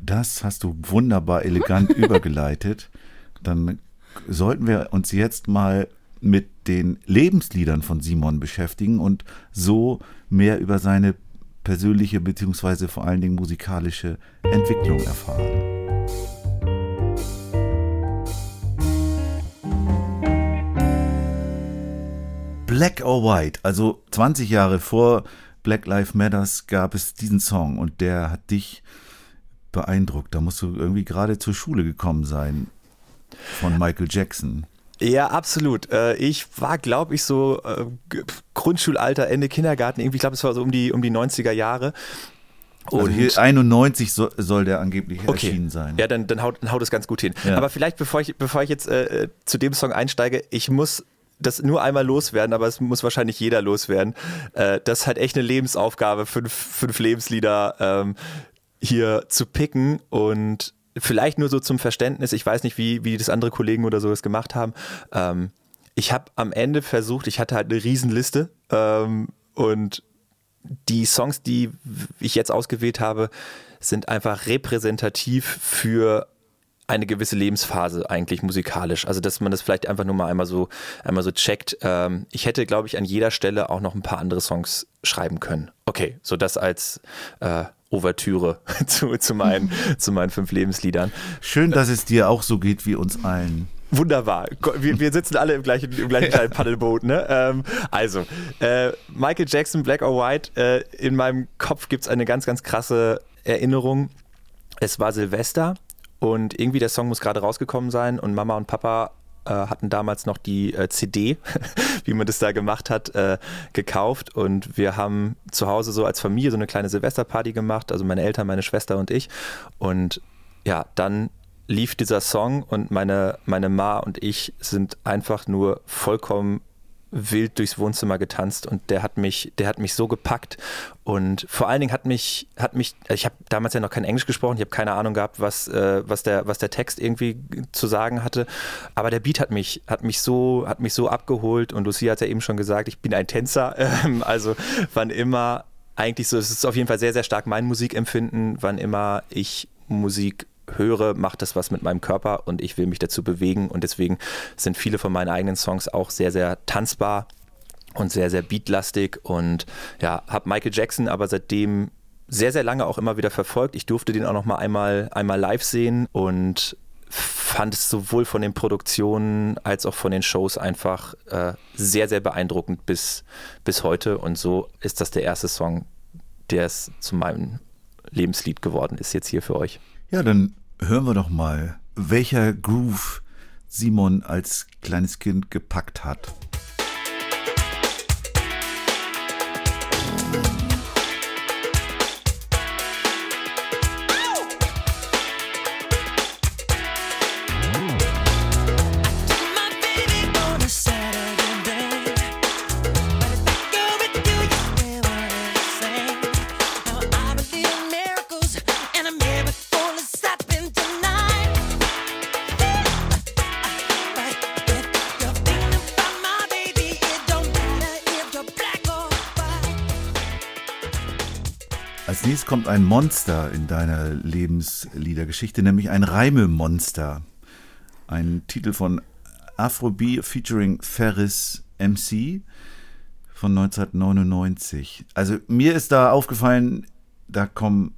Speaker 3: Das hast du wunderbar elegant <laughs> übergeleitet. Dann sollten wir uns jetzt mal mit den Lebensliedern von Simon beschäftigen und so mehr über seine persönliche beziehungsweise vor allen Dingen musikalische Entwicklung erfahren. Black or White, also 20 Jahre vor Black Lives Matters gab es diesen Song und der hat dich beeindruckt. Da musst du irgendwie gerade zur Schule gekommen sein von Michael Jackson.
Speaker 2: Ja, absolut. Äh, ich war, glaube ich, so äh, Grundschulalter, Ende Kindergarten, irgendwie, ich glaube, es war so um die, um die 90er Jahre.
Speaker 3: Also hier 91 so, soll der angeblich
Speaker 2: Okay.
Speaker 3: erschienen sein.
Speaker 2: Ja, dann, dann, haut, dann haut es ganz gut hin.
Speaker 3: Ja.
Speaker 2: Aber vielleicht, bevor ich, bevor ich jetzt äh, zu dem Song einsteige, ich muss das nur einmal loswerden, aber es muss wahrscheinlich jeder loswerden. Äh, das ist halt echt eine Lebensaufgabe, fünf, fünf Lebenslieder ähm, hier zu picken und vielleicht nur so zum Verständnis, ich weiß nicht, wie, wie das andere Kollegen oder so das gemacht haben. Ähm, ich habe am Ende versucht, ich hatte halt eine Riesenliste ähm, und die Songs, die ich jetzt ausgewählt habe, sind einfach repräsentativ für eine gewisse Lebensphase eigentlich musikalisch. Also dass man das vielleicht einfach nur mal einmal so einmal so checkt. Ähm, ich hätte, glaube ich, an jeder Stelle auch noch ein paar andere Songs schreiben können. Okay, so das als äh, Ouvertüre <laughs> zu, zu, meinen, <laughs> zu meinen fünf Lebensliedern.
Speaker 3: Schön, dass es dir auch so geht wie uns allen.
Speaker 2: Wunderbar. Wir, wir sitzen alle im gleichen, im gleichen kleinen <laughs> Paddelboot. Ne? Ähm, also, äh, Michael Jackson, Black or White. Äh, in meinem Kopf gibt es eine ganz, ganz krasse Erinnerung. Es war Silvester und irgendwie der Song muss gerade rausgekommen sein und Mama und Papa hatten damals noch die äh, CD, <laughs> wie man das da gemacht hat, äh, gekauft. Und wir haben zu Hause so als Familie so eine kleine Silvesterparty gemacht, also meine Eltern, meine Schwester und ich. Und ja, dann lief dieser Song und meine, meine Ma und ich sind einfach nur vollkommen wild durchs Wohnzimmer getanzt und der hat mich, der hat mich so gepackt und vor allen Dingen hat mich, hat mich, ich habe damals ja noch kein Englisch gesprochen, ich habe keine Ahnung gehabt, was, äh, was der, was der Text irgendwie zu sagen hatte, aber der Beat hat mich, hat mich so, hat mich so abgeholt und Lucia hat ja eben schon gesagt, ich bin ein Tänzer, <laughs> ähm, also wann immer eigentlich so, es ist auf jeden Fall sehr, sehr stark mein Musikempfinden, wann immer ich Musik höre, macht das was mit meinem Körper und ich will mich dazu bewegen und deswegen sind viele von meinen eigenen Songs auch sehr, sehr tanzbar und sehr, sehr beatlastig und ja, habe Michael Jackson aber seitdem sehr, sehr lange auch immer wieder verfolgt. Ich durfte den auch noch mal einmal, einmal live sehen und fand es sowohl von den Produktionen als auch von den Shows einfach äh, sehr, sehr beeindruckend bis, bis heute und so ist das der erste Song, der es zu meinem Lebenslied geworden ist, jetzt hier für euch.
Speaker 3: Ja, dann hören wir doch mal, welcher Groove Simon als kleines Kind gepackt hat. Als nächstes kommt ein Monster in deiner Lebensliedergeschichte, nämlich ein Reimemonster. Ein Titel von Afrobeat featuring Ferris MC von 1999. Also mir ist da aufgefallen, da kommt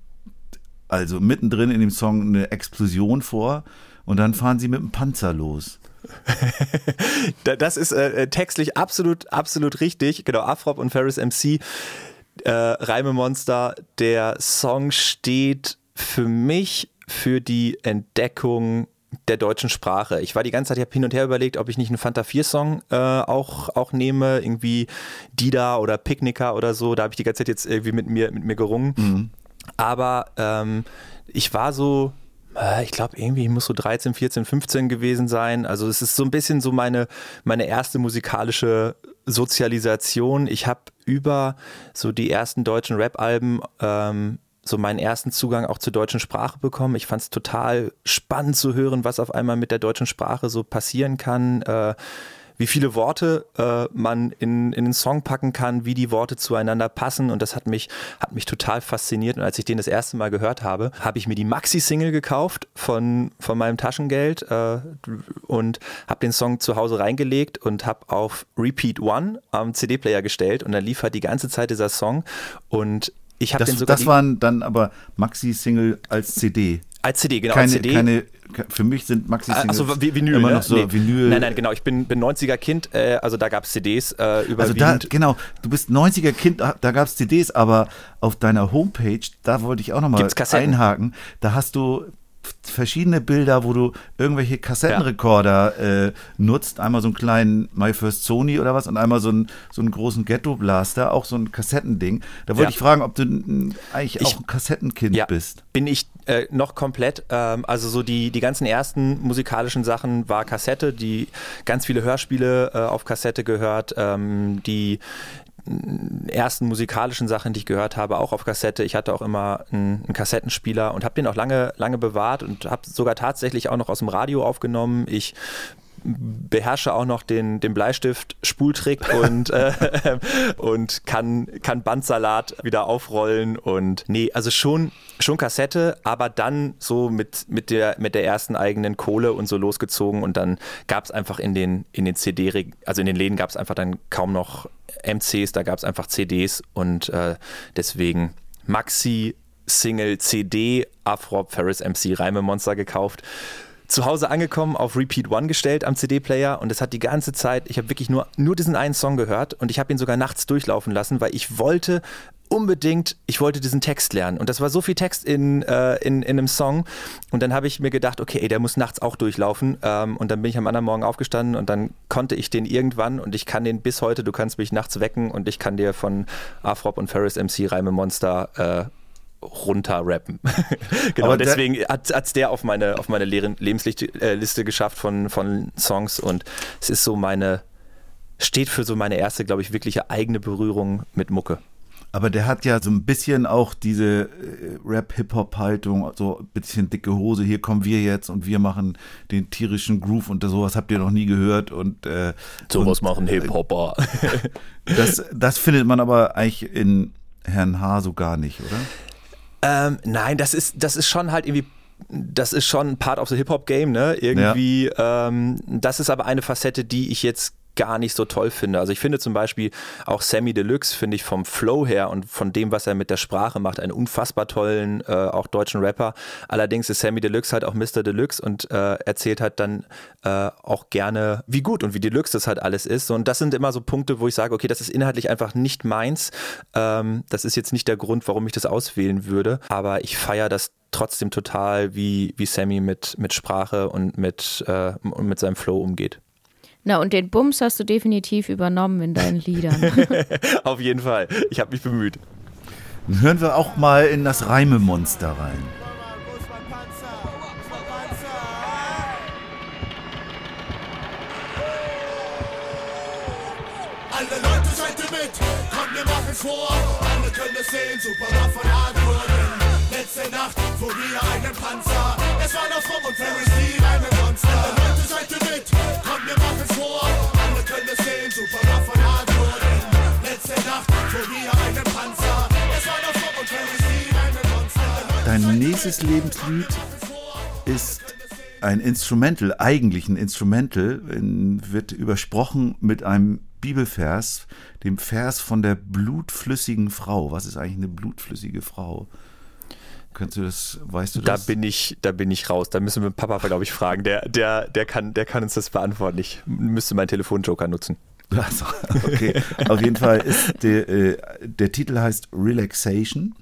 Speaker 3: also mittendrin in dem Song eine Explosion vor und dann fahren sie mit dem Panzer los. <laughs>
Speaker 2: das ist äh, textlich absolut, absolut richtig. Genau, Afrop und Ferris MC, äh, Reimemonster. Der Song steht für mich für die Entdeckung der deutschen Sprache. Ich war die ganze Zeit, ich habe hin und her überlegt, ob ich nicht einen Fanta 4 Song äh, auch, auch nehme, irgendwie Dida oder Picknicker oder so. Da habe ich die ganze Zeit jetzt irgendwie mit mir, mit mir gerungen. Mhm. Aber ähm, ich war so, äh, ich glaube irgendwie, ich muss so 13, 14, 15 gewesen sein. Also es ist so ein bisschen so meine, meine erste musikalische Sozialisation. Ich habe über so die ersten deutschen Rap-Alben ähm, so meinen ersten Zugang auch zur deutschen Sprache bekommen. Ich fand es total spannend zu hören, was auf einmal mit der deutschen Sprache so passieren kann. Äh, wie viele Worte äh, man in, in einen Song packen kann, wie die Worte zueinander passen. Und das hat mich, hat mich total fasziniert. Und als ich den das erste Mal gehört habe, habe ich mir die Maxi-Single gekauft von, von meinem Taschengeld äh, und habe den Song zu Hause reingelegt und habe auf Repeat One am CD-Player gestellt. Und dann lief halt die ganze Zeit dieser Song. Und ich habe den sogar.
Speaker 3: Das waren dann aber Maxi-Single als CD.
Speaker 2: Als CD, genau.
Speaker 3: Keine,
Speaker 2: als CD.
Speaker 3: keine, für mich sind Maxi-Singles
Speaker 2: also, Vinyl,
Speaker 3: immer
Speaker 2: ne?
Speaker 3: noch so
Speaker 2: nee.
Speaker 3: Vinyl.
Speaker 2: Nein, nein, genau. Ich bin, bin 90er-Kind, äh, also da gab es CDs äh, überwiegend.
Speaker 3: Also da, genau, du bist 90er-Kind, da gab es CDs, aber auf deiner Homepage, da wollte ich auch nochmal einhaken, da hast du verschiedene Bilder, wo du irgendwelche Kassettenrekorder ja. äh, nutzt. Einmal so einen kleinen My First Sony oder was und einmal so einen, so einen großen Ghetto Blaster, auch so ein Kassettending. Da wollte ja. ich fragen, ob du eigentlich ich, auch ein Kassettenkind ja, bist.
Speaker 2: Bin ich äh, noch komplett. Ähm, also so die, die ganzen ersten musikalischen Sachen war Kassette, die ganz viele Hörspiele äh, auf Kassette gehört, ähm, die ersten musikalischen Sachen, die ich gehört habe, auch auf Kassette. Ich hatte auch immer einen, einen Kassettenspieler und habe den auch lange, lange bewahrt und habe sogar tatsächlich auch noch aus dem Radio aufgenommen. Ich beherrsche auch noch den, den Bleistift-Spultrick und, äh, <laughs> und kann, kann Bandsalat wieder aufrollen und nee, also schon, schon Kassette, aber dann so mit, mit, der, mit der ersten eigenen Kohle und so losgezogen und dann gab es einfach in den, in den CD, also in den Läden gab es einfach dann kaum noch MCs, da gab es einfach CDs und äh, deswegen Maxi Single CD Afrop Ferris MC Reimemonster gekauft zu Hause angekommen, auf Repeat One gestellt am CD-Player und es hat die ganze Zeit, ich habe wirklich nur, nur diesen einen Song gehört und ich habe ihn sogar nachts durchlaufen lassen, weil ich wollte unbedingt, ich wollte diesen Text lernen. Und das war so viel Text in, äh, in, in einem Song. Und dann habe ich mir gedacht, okay, ey, der muss nachts auch durchlaufen. Ähm, und dann bin ich am anderen Morgen aufgestanden und dann konnte ich den irgendwann und ich kann den bis heute, du kannst mich nachts wecken und ich kann dir von Afrop und Ferris MC Reime Monster äh, runterrappen. <laughs> genau, Aber deswegen hat es der auf meine, auf meine Lebensliste äh, geschafft von, von Songs und es ist so meine, steht für so meine erste, glaube ich, wirkliche eigene Berührung mit Mucke.
Speaker 3: Aber der hat ja so ein bisschen auch diese äh, Rap-Hip-Hop-Haltung, so ein bisschen dicke Hose, hier kommen wir jetzt und wir machen den tierischen Groove und sowas habt ihr noch nie gehört und äh,
Speaker 2: sowas machen Hip-Hopper. <laughs>
Speaker 3: das, das findet man aber eigentlich in Herrn H. so gar nicht, oder?
Speaker 2: Ähm, nein, das ist, das ist schon halt irgendwie das ist schon Part of the Hip-Hop-Game, ne? Irgendwie, ja. ähm, das ist aber eine Facette, die ich jetzt gar nicht so toll finde. Also ich finde zum Beispiel auch Sammy Deluxe, finde ich vom Flow her und von dem, was er mit der Sprache macht, einen unfassbar tollen, äh, auch deutschen Rapper. Allerdings ist Sammy Deluxe halt auch Mr. Deluxe und äh, erzählt halt dann äh, auch gerne, wie gut und wie Deluxe das halt alles ist. Und das sind immer so Punkte, wo ich sage, okay, das ist inhaltlich einfach nicht meins. Ähm, das ist jetzt nicht der Grund, warum ich das auswählen würde, aber ich feiere das trotzdem total, wie, wie Sammy mit, mit Sprache und mit, äh, und mit seinem Flow umgeht.
Speaker 1: Na, und den Bums hast du definitiv übernommen in deinen Liedern. <laughs>
Speaker 2: Auf jeden Fall. Ich habe mich bemüht.
Speaker 3: Dann hören wir auch mal in das Reimemonster rein.
Speaker 5: Alle Leute seid ihr mit, komm, wir machen vor. Alle können es sehen, super von Hardcore. Letzte Nacht fuhr wieder einen Panzer. Es war noch Rum und Ferris,
Speaker 3: Nächstes Lebenslied ist ein Instrumental, eigentlich ein Instrumental, in, wird übersprochen mit einem Bibelvers, dem Vers von der blutflüssigen Frau. Was ist eigentlich eine blutflüssige Frau? Kannst du das, weißt du
Speaker 2: Da
Speaker 3: das?
Speaker 2: bin ich, da bin ich raus. Da müssen wir Papa, glaube ich, fragen. Der, der, der, kann, der kann uns das beantworten. Ich müsste meinen Telefonjoker nutzen.
Speaker 3: Also, okay. Auf jeden Fall ist der, äh, der Titel heißt Relaxation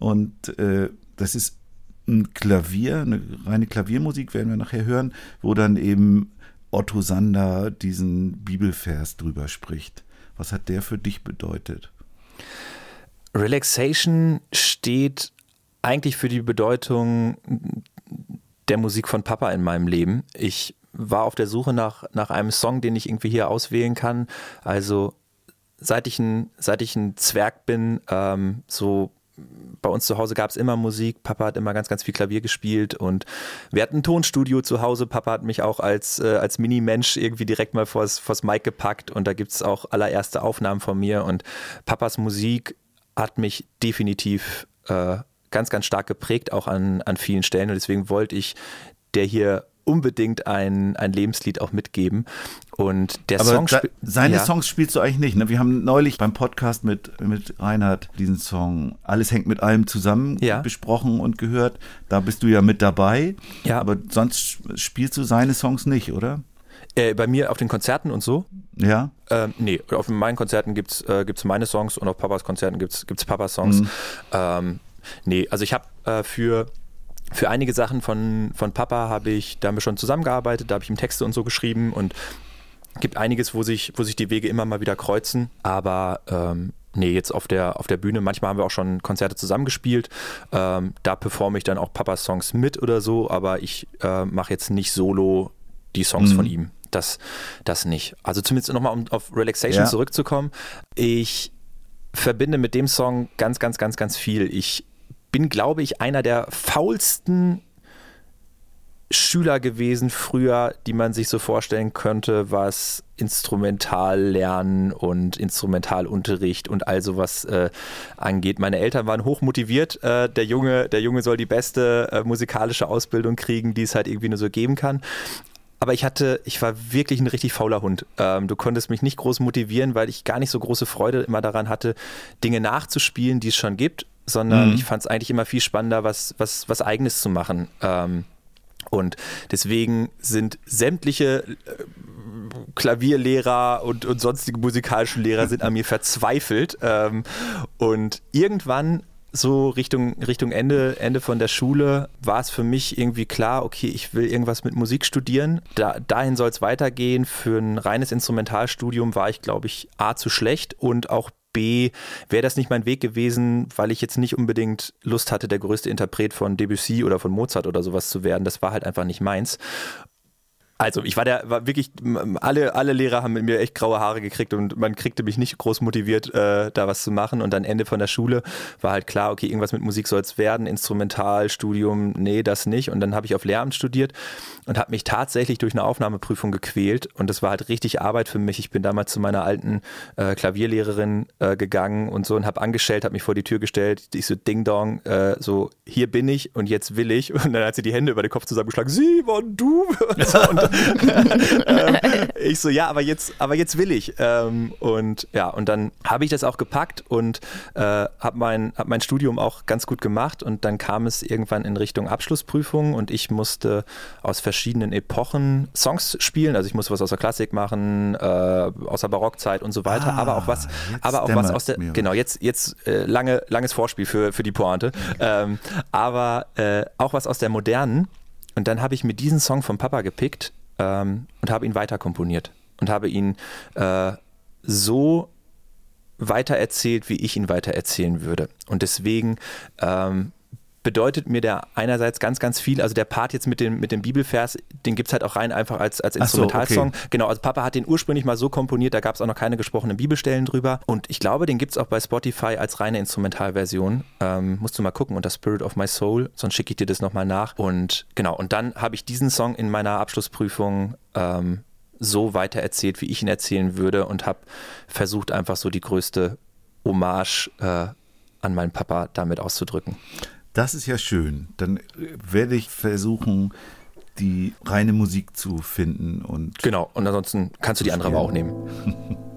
Speaker 3: und äh, das ist ein Klavier, eine reine Klaviermusik werden wir nachher hören, wo dann eben Otto Sander diesen Bibelvers drüber spricht. Was hat der für dich bedeutet?
Speaker 2: Relaxation steht eigentlich für die Bedeutung der Musik von Papa in meinem Leben. Ich war auf der Suche nach, nach einem Song, den ich irgendwie hier auswählen kann. Also seit ich ein, seit ich ein Zwerg bin, ähm, so bei uns zu Hause gab es immer Musik. Papa hat immer ganz, ganz viel Klavier gespielt und wir hatten ein Tonstudio zu Hause. Papa hat mich auch als, äh, als Mini-Mensch irgendwie direkt mal vors, vors Mic gepackt und da gibt es auch allererste Aufnahmen von mir und Papas Musik hat mich definitiv äh, ganz, ganz stark geprägt, auch an, an vielen Stellen und deswegen wollte ich der hier unbedingt ein, ein Lebenslied auch mitgeben. Und der
Speaker 3: Aber
Speaker 2: Song
Speaker 3: da, seine
Speaker 2: ja.
Speaker 3: Songs spielst du eigentlich nicht. Ne? Wir haben neulich beim Podcast mit, mit Reinhard diesen Song Alles hängt mit allem zusammen
Speaker 2: Ja.
Speaker 3: besprochen und gehört. Da bist du ja mit dabei.
Speaker 2: Ja.
Speaker 3: Aber sonst spielst du seine Songs nicht, oder?
Speaker 2: Äh, bei mir auf den Konzerten und so.
Speaker 3: Ja.
Speaker 2: Ähm, nee, auf meinen Konzerten gibt es äh, gibt's meine Songs und auf Papas Konzerten gibt es Papas Songs. Ähm, nee, also ich habe äh, für, für einige Sachen von, von Papa habe ich, da haben wir schon zusammengearbeitet, da habe ich ihm Texte und so geschrieben und gibt einiges, wo sich, wo sich die Wege immer mal wieder kreuzen. Aber ähm, nee, jetzt auf der, auf der Bühne, manchmal haben wir auch schon Konzerte zusammengespielt. Ähm, da performe ich dann auch Papas Songs mit oder so, aber ich äh, mache jetzt nicht solo die Songs von ihm. Das, das nicht. Also zumindest nochmal, um auf Relaxation
Speaker 3: Ja.
Speaker 2: zurückzukommen. Ich verbinde mit dem Song ganz, ganz, ganz, ganz viel. Ich bin, glaube ich, einer der faulsten Schüler gewesen früher, die man sich so vorstellen könnte, was Instrumentallernen und Instrumentalunterricht und all sowas äh, angeht. Meine Eltern waren hoch motiviert. Äh, der, Junge, der Junge soll die beste äh, musikalische Ausbildung kriegen, die es halt irgendwie nur so geben kann. Aber ich hatte, ich war wirklich ein richtig fauler Hund. Ähm, du konntest mich nicht groß motivieren, weil ich gar nicht so große Freude immer daran hatte, Dinge nachzuspielen, die es schon gibt, sondern ich fand es eigentlich immer viel spannender, was, was, was Eigenes zu machen. Ähm, und deswegen sind sämtliche äh, Klavierlehrer und, und sonstige musikalischen Lehrer sind an mir verzweifelt. Ähm, und irgendwann so Richtung, Richtung Ende, Ende von der Schule war es für mich irgendwie klar, okay, ich will irgendwas mit Musik studieren. Da, dahin soll es weitergehen. Für ein reines Instrumentalstudium war ich, glaube ich, A zu schlecht und auch Wäre das nicht mein Weg gewesen, weil ich jetzt nicht unbedingt Lust hatte, der größte Interpret von Debussy oder von Mozart oder sowas zu werden. Das war halt einfach nicht meins. Also ich war der, war wirklich, alle, alle Lehrer haben mit mir echt graue Haare gekriegt und man kriegte mich nicht groß motiviert, äh, da was zu machen. Und dann Ende von der Schule war halt klar, okay, irgendwas mit Musik soll es werden, Instrumentalstudium, nee, das nicht. Und dann habe ich auf Lehramt studiert und habe mich tatsächlich durch eine Aufnahmeprüfung gequält. Und das war halt richtig Arbeit für mich. Ich bin damals zu meiner alten äh, Klavierlehrerin äh, gegangen und so und habe angestellt, habe mich vor die Tür gestellt. Ich so Ding Dong, äh, so hier bin ich und jetzt will ich. <laughs> Und dann hat sie die Hände über den Kopf zusammengeschlagen. Simon, du! <laughs> Und, <laughs> <laughs> ich so, ja, aber jetzt, aber jetzt will ich. Ähm, und ja, und dann habe ich das auch gepackt und äh, habe mein, hab mein Studium auch ganz gut gemacht. Und dann kam es irgendwann in Richtung Abschlussprüfung und ich musste aus verschiedenen Epochen Songs spielen. Also ich musste was aus der Klassik machen, äh, aus der Barockzeit und so weiter,
Speaker 3: Ah,
Speaker 2: aber auch was, aber auch was aus der, genau, jetzt, jetzt äh, lange, langes Vorspiel für, für die Pointe. Ähm, aber auch was aus der modernen. Und dann habe ich mir diesen Song vom Papa gepickt ähm, und habe ihn weiter komponiert und habe ihn äh, so weitererzählt, wie ich ihn weitererzählen würde. Und deswegen ähm, bedeutet mir der einerseits ganz, ganz viel. Also der Part jetzt mit dem, mit dem Bibelvers, den gibt es halt auch rein einfach als, als
Speaker 3: Ach so,
Speaker 2: Instrumentalsong.
Speaker 3: okay.
Speaker 2: Genau, also Papa hat den ursprünglich mal so komponiert, da gab es auch noch keine gesprochenen Bibelstellen drüber. Und ich glaube, den gibt es auch bei Spotify als reine Instrumentalversion. Ähm, musst du mal gucken unter Spirit of My Soul, sonst schicke ich dir das nochmal nach. Und genau, und dann habe ich diesen Song in meiner Abschlussprüfung ähm, so weitererzählt, wie ich ihn erzählen würde und habe versucht, einfach so die größte Hommage äh, an meinen Papa damit auszudrücken.
Speaker 3: Das ist ja schön. Dann äh, werde ich versuchen, die reine Musik zu finden und
Speaker 2: Genau, und ansonsten kannst du die andere aber auch nehmen. <laughs>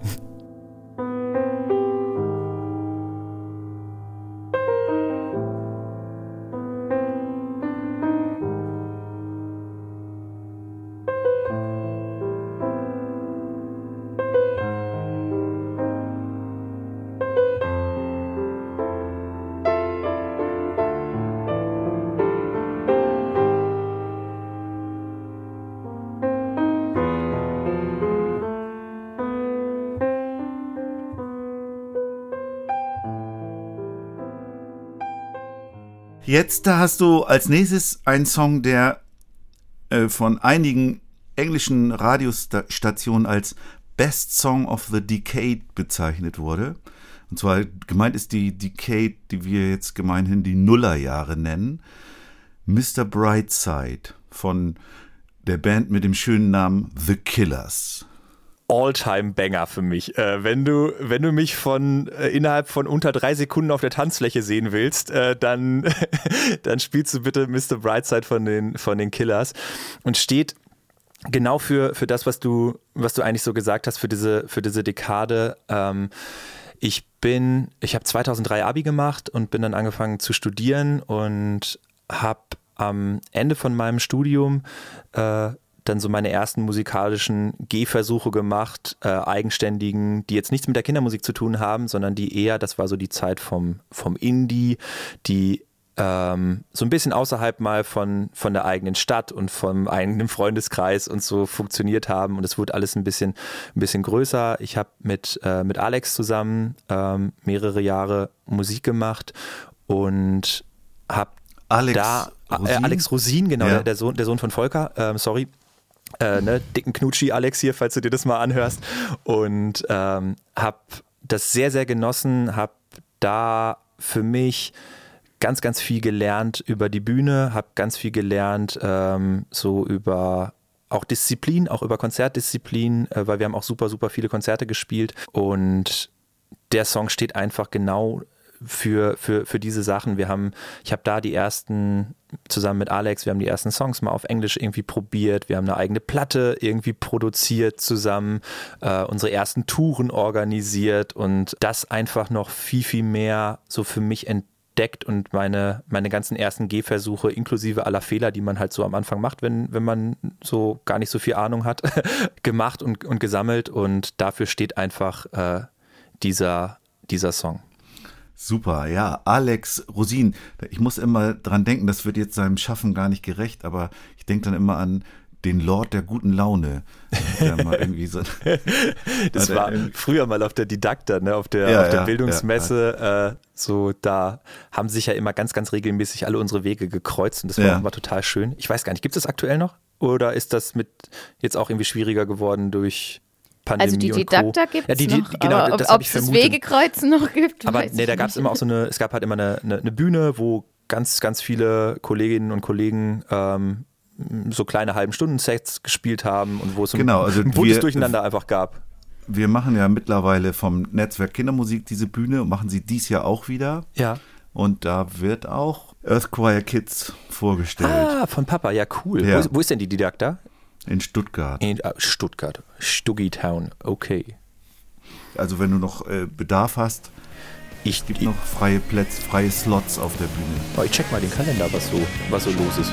Speaker 3: Jetzt hast du als nächstes einen Song, der äh, von einigen englischen Radiostationen als Best Song of the Decade bezeichnet wurde. Und zwar gemeint ist die Decade, die wir jetzt gemeinhin die Nullerjahre nennen. Mr. Brightside von der Band mit dem schönen Namen The Killers.
Speaker 2: All-Time-Banger für mich. Äh, wenn, du, wenn du mich von äh, innerhalb von unter drei Sekunden auf der Tanzfläche sehen willst, äh, dann, <laughs> dann spielst du bitte Mr. Brightside von den, von den Killers und steht genau für, für das, was du, was du eigentlich so gesagt hast, für diese, für diese Dekade. Ähm, ich bin, ich habe 2003 Abi gemacht und bin dann angefangen zu studieren und habe am Ende von meinem Studium äh, dann so meine ersten musikalischen Gehversuche gemacht, äh, eigenständigen, die jetzt nichts mit der Kindermusik zu tun haben, sondern die eher, das war so die Zeit vom, vom Indie, die ähm, so ein bisschen außerhalb mal von, von der eigenen Stadt und vom eigenen Freundeskreis und so funktioniert haben. Und es wurde alles ein bisschen, ein bisschen größer. Ich habe mit, äh, mit Alex zusammen ähm, mehrere Jahre Musik gemacht und habe
Speaker 3: Alex
Speaker 2: da äh,
Speaker 3: Rosin?
Speaker 2: Alex Rosin, genau,
Speaker 3: Ja.
Speaker 2: der, der, Sohn, der Sohn von Volker, ähm, sorry. Äh, ne, dicken Knutschi Alex hier, falls du dir das mal anhörst. Und ähm, hab das sehr, sehr genossen, hab da für mich ganz, ganz viel gelernt über die Bühne, hab ganz viel gelernt ähm, so über auch Disziplin, auch über Konzertdisziplin, äh, weil wir haben auch super, super viele Konzerte gespielt und der Song steht einfach genau für, für, für diese Sachen. Wir haben, ich habe da die ersten, zusammen mit Alex, wir haben die ersten Songs mal auf Englisch irgendwie probiert, wir haben eine eigene Platte irgendwie produziert zusammen, äh, unsere ersten Touren organisiert und das einfach noch viel, viel mehr so für mich entdeckt und meine, meine ganzen ersten Gehversuche, inklusive aller Fehler, die man halt so am Anfang macht, wenn, wenn man so gar nicht so viel Ahnung hat, <laughs> gemacht und, und gesammelt und dafür steht einfach äh, dieser, dieser Song.
Speaker 3: Super, ja. Alex Rosin. Ich muss immer dran denken, das wird jetzt seinem Schaffen gar nicht gerecht, aber ich denke dann immer an den Lord der guten Laune. Der mal <laughs> irgendwie so, <laughs> <laughs>
Speaker 2: Das war früher mal auf der Didakta, ne, auf der,
Speaker 3: Ja,
Speaker 2: auf der
Speaker 3: ja,
Speaker 2: Bildungsmesse. Äh, so, da haben sich ja immer ganz, ganz regelmäßig alle unsere Wege gekreuzt und das war
Speaker 3: Ja.
Speaker 2: auch immer total schön. Ich weiß gar nicht, gibt es das aktuell noch? Oder ist das mit jetzt auch irgendwie schwieriger geworden durch Pandemie
Speaker 1: Also die? Didakta gibt es
Speaker 2: ja, die, die,
Speaker 1: noch,
Speaker 2: genau,
Speaker 1: aber
Speaker 2: das
Speaker 1: ob es
Speaker 2: ich
Speaker 1: das. Wegekreuzen noch gibt,
Speaker 2: Aber
Speaker 1: weiß
Speaker 2: nee, da gab es immer auch so eine, es gab halt immer eine, eine, eine Bühne, wo ganz, ganz viele Kolleginnen und Kollegen ähm, so kleine halben Stunden Sets gespielt haben und wo es ein,
Speaker 3: Genau, also
Speaker 2: ein buntes
Speaker 3: wir-
Speaker 2: Durcheinander einfach gab.
Speaker 3: wir machen ja mittlerweile vom Netzwerk Kindermusik diese Bühne und machen sie dies Jahr auch wieder.
Speaker 2: Ja.
Speaker 3: Und da wird auch Earth Choir Kids vorgestellt
Speaker 2: Ah, von Papa, ja cool.
Speaker 3: Ja.
Speaker 2: Wo, ist, wo ist denn die Didakta?
Speaker 3: In Stuttgart.
Speaker 2: In äh, Stuttgart. Stuggy Town, okay.
Speaker 3: Also wenn du noch äh, Bedarf hast,
Speaker 2: Ich,
Speaker 3: gibt
Speaker 2: ich,
Speaker 3: noch freie Plätze, freie Slots auf der Bühne.
Speaker 2: oh, ich check mal den Kalender, was so, was so los ist.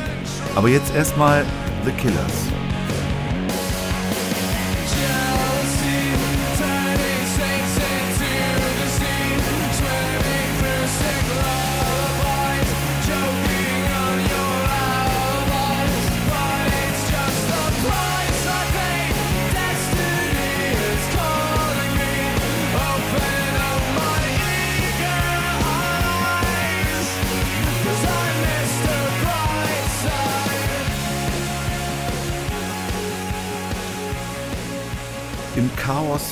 Speaker 3: Aber jetzt erstmal The Killers.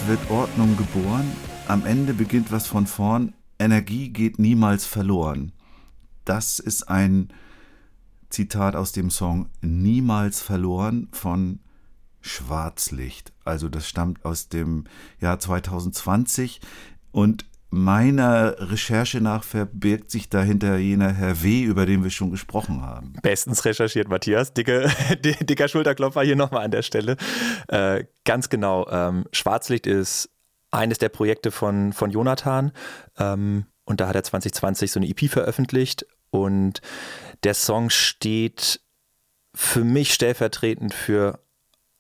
Speaker 3: Wird Ordnung geboren, am Ende beginnt was von vorn, Energie geht niemals verloren. Das ist ein Zitat aus dem Song Niemals verloren von Schwarzlicht. Also das stammt aus dem Jahr 2020 und meiner Recherche nach verbirgt sich dahinter jener Herr W., über den wir schon gesprochen haben.
Speaker 2: Bestens recherchiert, Matthias. Dicke, <laughs> dicker Schulterklopfer hier nochmal an der Stelle. Äh, ganz genau. Ähm, Schwarzlicht ist eines der Projekte von, von Jonathan. Ähm, und da hat er 2020 so eine EP veröffentlicht. Und der Song steht für mich stellvertretend für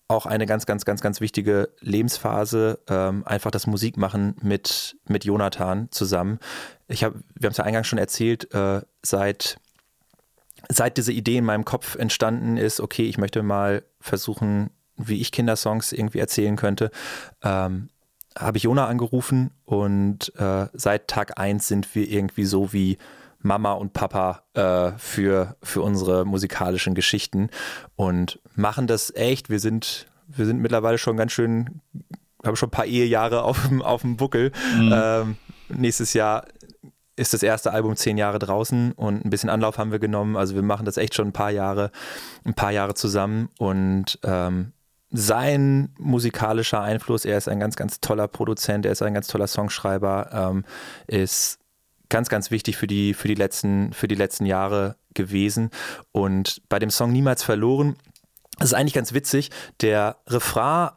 Speaker 2: auch eine ganz, ganz, ganz, ganz wichtige Lebensphase, ähm, einfach das Musikmachen mit, mit Jonathan zusammen. Ich hab, wir haben es ja eingangs schon erzählt, äh, seit, seit diese Idee in meinem Kopf entstanden ist, okay, ich möchte mal versuchen, wie ich Kindersongs irgendwie erzählen könnte, ähm, habe ich Jona angerufen und äh, seit Tag 1 sind wir irgendwie so wie Mama und Papa äh, für, für unsere musikalischen Geschichten und machen das echt. Wir sind, wir sind mittlerweile schon ganz schön, haben schon ein paar Ehejahre auf, auf dem Buckel. Mhm. Ähm, nächstes Jahr ist das erste Album zehn Jahre draußen und ein bisschen Anlauf haben wir genommen. Also wir machen das echt schon ein paar Jahre, ein paar Jahre zusammen und ähm, sein musikalischer Einfluss, er ist ein ganz, ganz toller Produzent, er ist ein ganz toller Songschreiber, ähm, ist ganz, ganz wichtig für die, für die, letzten, für die letzten Jahre gewesen. Und bei dem Song Niemals verloren, das ist eigentlich ganz witzig, der Refrain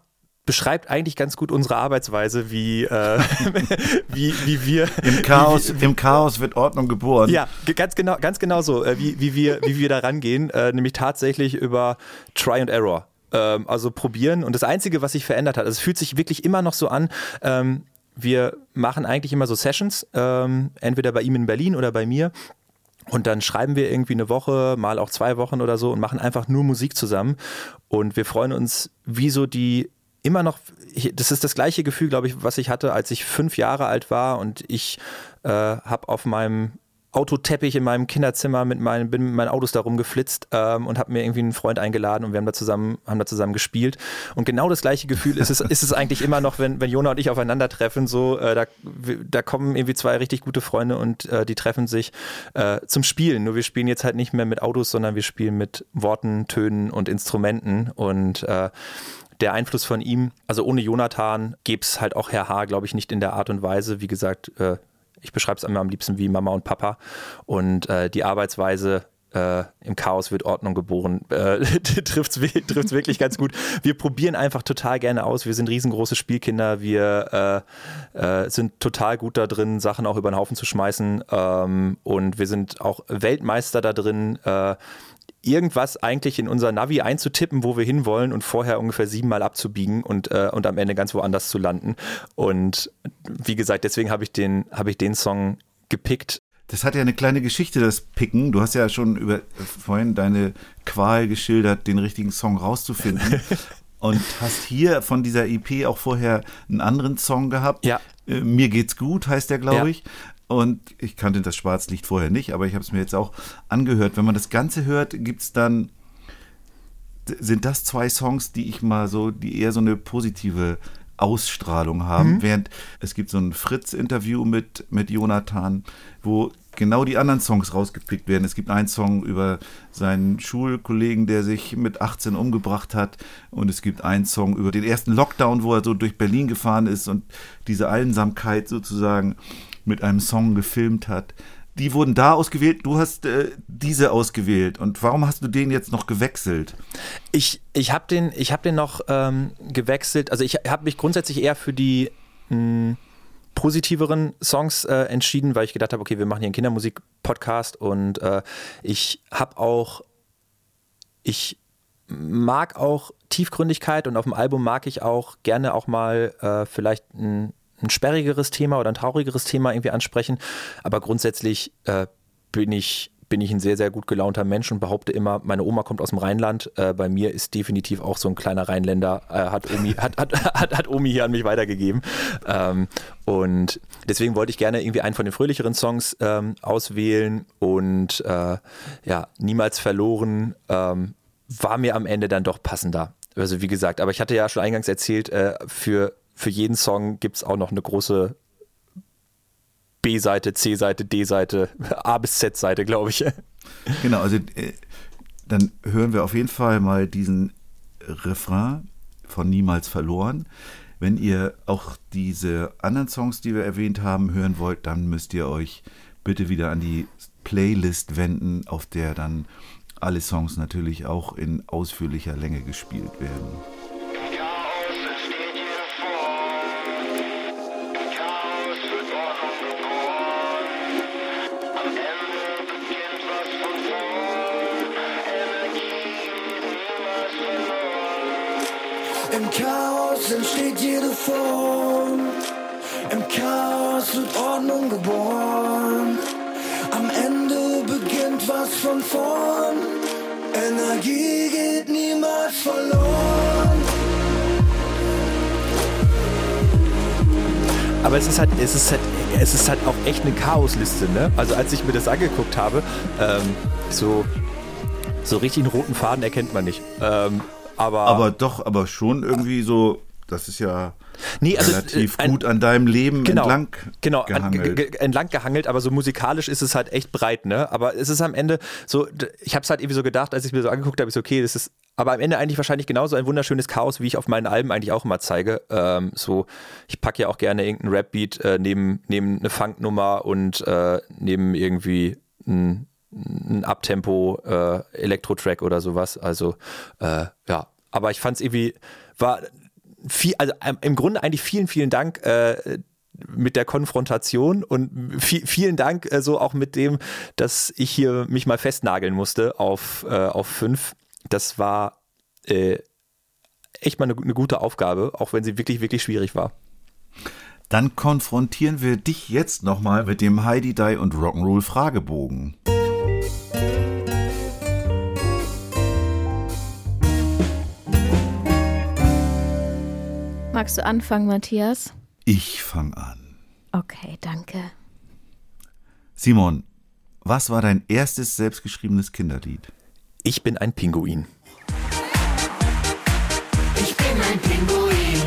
Speaker 2: beschreibt eigentlich ganz gut unsere Arbeitsweise, wie, äh, <laughs> wie, wie wir.
Speaker 3: Im Chaos, wie, wie, Im Chaos wird Ordnung geboren.
Speaker 2: Ja, ganz genau, ganz genau so, äh, wie, wie, wir, wie wir da rangehen, äh, nämlich tatsächlich über Try and Error. Ähm, also probieren. Und das Einzige, was sich verändert hat, also es fühlt sich wirklich immer noch so an, ähm, wir machen eigentlich immer so Sessions, ähm, entweder bei ihm in Berlin oder bei mir. Und dann schreiben wir irgendwie eine Woche, mal auch zwei Wochen oder so und machen einfach nur Musik zusammen. Und wir freuen uns, wie so die immer noch, das ist das gleiche Gefühl, glaube ich, was ich hatte, als ich fünf Jahre alt war und ich äh, habe auf meinem Autoteppich in meinem Kinderzimmer mit meinen, bin mit meinen Autos da rumgeflitzt ähm, und habe mir irgendwie einen Freund eingeladen und wir haben da zusammen, haben da zusammen gespielt. Und genau das gleiche Gefühl ist es, ist es eigentlich immer noch, wenn, wenn Jona und ich aufeinandertreffen. So, äh, da, da kommen irgendwie zwei richtig gute Freunde und äh, die treffen sich äh, zum Spielen. Nur wir spielen jetzt halt nicht mehr mit Autos, sondern wir spielen mit Worten, Tönen und Instrumenten. Und äh, der Einfluss von ihm, also ohne Jonathan, gäbe es halt auch Herr H., glaube ich, nicht in der Art und Weise. Wie gesagt, äh, ich beschreibe es immer am liebsten wie Mama und Papa. Und äh, die Arbeitsweise äh, im Chaos wird Ordnung geboren, äh, <laughs> trifft es wirklich ganz gut. Wir probieren einfach total gerne aus. Wir sind riesengroße Spielkinder. Wir äh, äh, sind total gut da drin, Sachen auch über den Haufen zu schmeißen. Ähm, und wir sind auch Weltmeister da drin, äh, irgendwas eigentlich in unser Navi einzutippen, wo wir hinwollen und vorher ungefähr siebenmal abzubiegen und, äh, und am Ende ganz woanders zu landen. Und wie gesagt, deswegen habe ich, den, hab ich den Song gepickt.
Speaker 3: Das hat ja eine kleine Geschichte, das Picken. Du hast ja schon über vorhin deine Qual geschildert, den richtigen Song rauszufinden. <laughs> und hast hier von dieser EP auch vorher einen anderen Song gehabt.
Speaker 2: Ja.
Speaker 3: Äh, Mir geht's gut, heißt der, glaube ja. ich. Und ich kannte das Schwarzlicht vorher nicht, aber ich habe es mir jetzt auch angehört. Wenn man das Ganze hört, gibt es dann, sind das zwei Songs, die ich mal so, die eher so eine positive Ausstrahlung haben. Mhm. Während es gibt so ein Fritz-Interview mit, mit Jonathan, wo genau die anderen Songs rausgepickt werden. Es gibt einen Song über seinen Schulkollegen, der sich mit 18 umgebracht hat. Und es gibt einen Song über den ersten Lockdown, wo er so durch Berlin gefahren ist und diese Einsamkeit sozusagen mit einem Song gefilmt hat. Die wurden da ausgewählt, du hast äh, diese ausgewählt. Und warum hast du den jetzt noch gewechselt?
Speaker 2: Ich, ich habe den, hab den noch ähm, gewechselt. Also ich habe mich grundsätzlich eher für die mh, hm, positiveren Songs äh, entschieden, weil ich gedacht habe, okay, wir machen hier einen Kindermusik-Podcast und äh, ich habe auch, ich mag auch Tiefgründigkeit und auf dem Album mag ich auch gerne auch mal äh, vielleicht ein ein sperrigeres Thema oder ein traurigeres Thema irgendwie ansprechen. Aber grundsätzlich äh, bin ich bin ich ein sehr, sehr gut gelaunter Mensch und behaupte immer, meine Oma kommt aus dem Rheinland. Äh, bei mir ist definitiv auch so ein kleiner Rheinländer, äh, hat, Omi, hat, hat, <laughs> hat, hat Omi hier an mich weitergegeben. Ähm, und deswegen wollte ich gerne irgendwie einen von den fröhlicheren Songs ähm, auswählen und äh, ja, niemals verloren ähm, war mir am Ende dann doch passender. Also wie gesagt, aber ich hatte ja schon eingangs erzählt, äh, für für jeden Song gibt es auch noch eine große B-Seite, C-Seite, D-Seite, A bis Z-Seite, glaube ich.
Speaker 3: Genau, also äh, dann hören wir auf jeden Fall mal diesen Refrain von Niemals verloren. Wenn ihr auch diese anderen Songs, die wir erwähnt haben, hören wollt, dann müsst ihr euch bitte wieder an die Playlist wenden, auf der dann alle Songs natürlich auch in ausführlicher Länge gespielt werden.
Speaker 5: Im Chaos entsteht jede Form. Im Chaos wird Ordnung geboren. Am Ende beginnt was von vorn. Energie geht niemals verloren.
Speaker 2: Aber es ist halt, es ist halt, es ist halt auch echt eine Chaosliste, ne? Also als ich mir das angeguckt habe, ähm, so, so richtig einen roten Faden erkennt man nicht. Ähm, aber,
Speaker 3: Aber doch, aber schon irgendwie so, das ist ja
Speaker 2: Nee, also,
Speaker 3: relativ
Speaker 2: äh, ein-
Speaker 3: gut an deinem Leben
Speaker 2: genau,
Speaker 3: entlang
Speaker 2: genau, an-
Speaker 3: gehangelt.
Speaker 2: ge- ge- entlang gehangelt, aber so musikalisch ist es halt echt breit, ne? Aber es ist am Ende so, ich habe es halt irgendwie so gedacht, als ich mir so angeguckt habe, ist okay, das ist aber am Ende eigentlich wahrscheinlich genauso ein wunderschönes Chaos, wie ich auf meinen Alben eigentlich auch immer zeige. Ähm, so, ich packe ja auch gerne irgendeinen Rap-Beat äh, neben, neben eine Funknummer und äh, neben irgendwie ein, ein Abtempo äh, Elektro-Track oder sowas. Also äh, ja, aber ich fand es irgendwie war viel, also ähm, im Grunde eigentlich vielen, vielen Dank äh, mit der Konfrontation und viel, vielen Dank äh, so auch mit dem, dass ich hier mich mal festnageln musste auf, äh, auf fünf. Das war äh, echt mal eine, eine gute Aufgabe, auch wenn sie wirklich, wirklich schwierig war.
Speaker 3: Dann konfrontieren wir dich jetzt nochmal mit dem Heidi Die und Rock'n'Roll Fragebogen.
Speaker 1: Magst du anfangen, Matthias?
Speaker 3: Ich fange an.
Speaker 1: Okay, danke.
Speaker 3: Simon, was war dein erstes selbstgeschriebenes Kinderlied?
Speaker 2: Ich bin ein Pinguin.
Speaker 5: Ich bin ein Pinguin.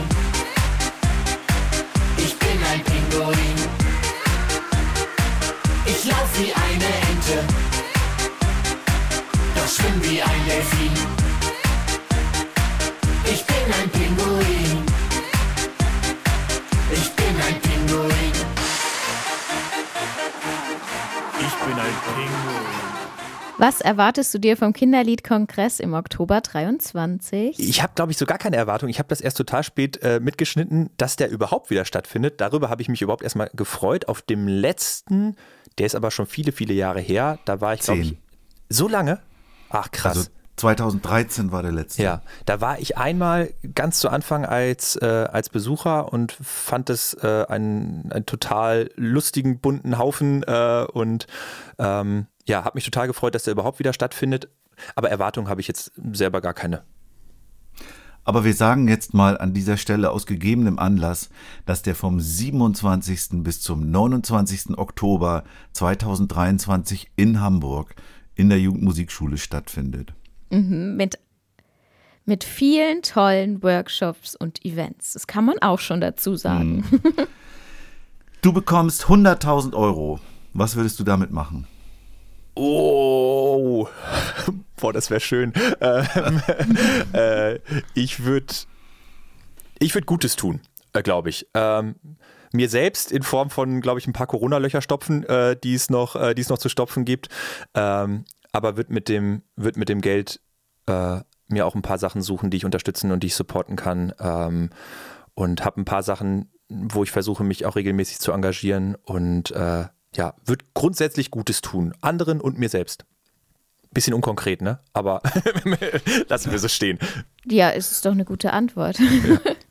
Speaker 5: Ich bin ein Pinguin. Ich lauf wie eine Ente. Doch schwimm wie ein Delfin.
Speaker 1: Was erwartest du dir vom Kinderliedkongress im Oktober 23?
Speaker 2: Ich habe, glaube ich, so gar keine Erwartung. Ich habe das erst total spät äh, mitgeschnitten, dass der überhaupt wieder stattfindet. Darüber habe ich mich überhaupt erstmal gefreut. Auf dem letzten, der ist aber schon viele, viele Jahre her, da war ich, glaube ich, so lange? Ach, krass.
Speaker 3: Also 2013 war der letzte.
Speaker 2: Ja, da war ich einmal ganz zu Anfang als, äh, als Besucher und fand es äh, einen, einen total lustigen, bunten Haufen äh, und ähm, ja, habe mich total gefreut, dass der überhaupt wieder stattfindet. Aber Erwartungen habe ich jetzt selber gar keine.
Speaker 3: Aber wir sagen jetzt mal an dieser Stelle aus gegebenem Anlass, dass der vom 27. bis zum 29. Oktober 2023 in Hamburg in der Jugendmusikschule stattfindet.
Speaker 1: Mit, mit vielen tollen Workshops und Events. Das kann man auch schon dazu sagen.
Speaker 3: Du bekommst 100.000 Euro. Was würdest du damit machen?
Speaker 2: Oh, <laughs> boah, das wäre schön. Ähm, <laughs> äh, ich würde ich würd Gutes tun, äh, glaube ich. Ähm, mir selbst in Form von, glaube ich, ein paar Corona-Löcher stopfen, äh, die es noch, äh, die es noch zu stopfen gibt. Ähm, aber wird mit dem, wird mit dem Geld äh, mir auch ein paar Sachen suchen, die ich unterstützen und die ich supporten kann. Ähm, und habe ein paar Sachen, wo ich versuche, mich auch regelmäßig zu engagieren und äh, ja, wird grundsätzlich Gutes tun. Anderen und mir selbst. Bisschen unkonkret, ne? Aber <laughs> lassen wir so stehen.
Speaker 1: Ja, es ist doch eine gute Antwort. <laughs>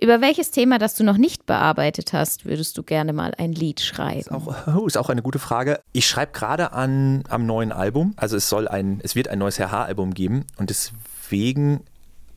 Speaker 1: Über welches Thema, das du noch nicht bearbeitet hast, würdest du gerne mal ein Lied schreiben?
Speaker 2: Auch, oh, <laughs> ist auch eine gute Frage. Ich schreibe gerade an am neuen Album. Also es soll ein, es wird ein neues HH-Album geben und deswegen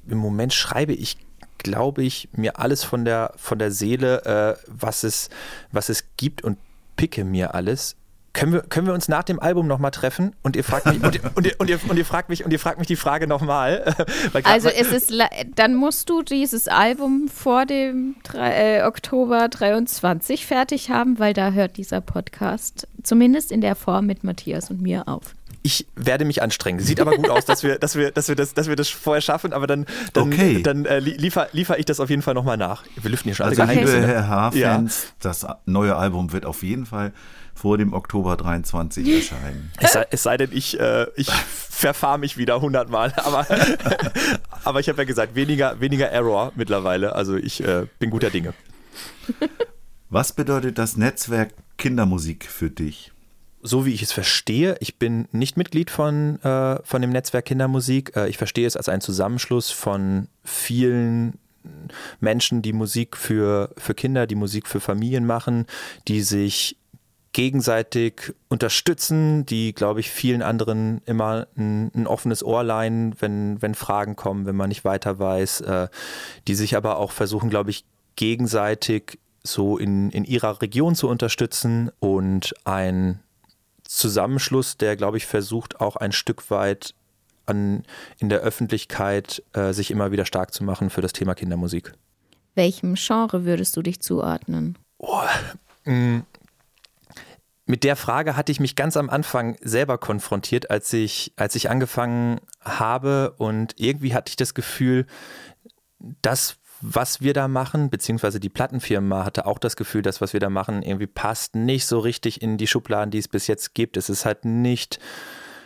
Speaker 2: im Moment schreibe ich, glaube ich, mir alles von der von der Seele, äh, was es was es gibt und picke mir alles. Können wir, können wir uns nach dem Album nochmal treffen und ihr fragt mich und ihr, und ihr, und ihr, und ihr fragt mich und ihr fragt mich die Frage nochmal. <laughs>
Speaker 1: Also es ist, dann musst du dieses Album vor dem drei, äh, Oktober 23 fertig haben, weil da hört dieser Podcast zumindest in der Form mit Matthias und mir auf.
Speaker 2: ich werde mich anstrengen. Sieht aber gut aus, dass wir, dass wir, dass wir das, dass wir das vorher schaffen, aber dann, dann,
Speaker 3: Okay.
Speaker 2: dann äh, liefer, liefer ich das auf jeden Fall nochmal nach. Wir lüften hier schon alle
Speaker 3: Also liebe
Speaker 2: Geheimnisse.
Speaker 3: Herr H-Fans, das neue Album wird auf jeden Fall vor dem Oktober 23 erscheinen. <laughs>
Speaker 2: Es sei, es sei denn, ich, äh, ich verfahre mich wieder hundertmal. Aber, <laughs> aber ich habe ja gesagt, weniger, weniger Error mittlerweile. Also ich äh, bin guter Dinge.
Speaker 3: Was bedeutet das Netzwerk Kindermusik für dich?
Speaker 2: so wie ich es verstehe, ich bin nicht Mitglied von, äh, von dem Netzwerk Kindermusik. Äh, ich verstehe es als einen Zusammenschluss von vielen Menschen, die Musik für, für Kinder, die Musik für Familien machen, die sich gegenseitig unterstützen, die, glaube ich, vielen anderen immer ein, ein offenes Ohr leihen, wenn, wenn Fragen kommen, wenn man nicht weiter weiß, äh, die sich aber auch versuchen, glaube ich, gegenseitig so in, in ihrer Region zu unterstützen und ein Zusammenschluss, der, glaube ich, versucht auch ein Stück weit an, in der Öffentlichkeit äh, sich immer wieder stark zu machen für das Thema Kindermusik.
Speaker 1: Welchem Genre würdest du dich zuordnen?
Speaker 2: Mit der Frage hatte ich mich ganz am Anfang selber konfrontiert, als ich, als ich angefangen habe. Und irgendwie hatte ich das Gefühl, das, was wir da machen, beziehungsweise die Plattenfirma hatte auch das Gefühl, dass was wir da machen irgendwie passt nicht so richtig in die Schubladen, die es bis jetzt gibt. Es ist halt nicht,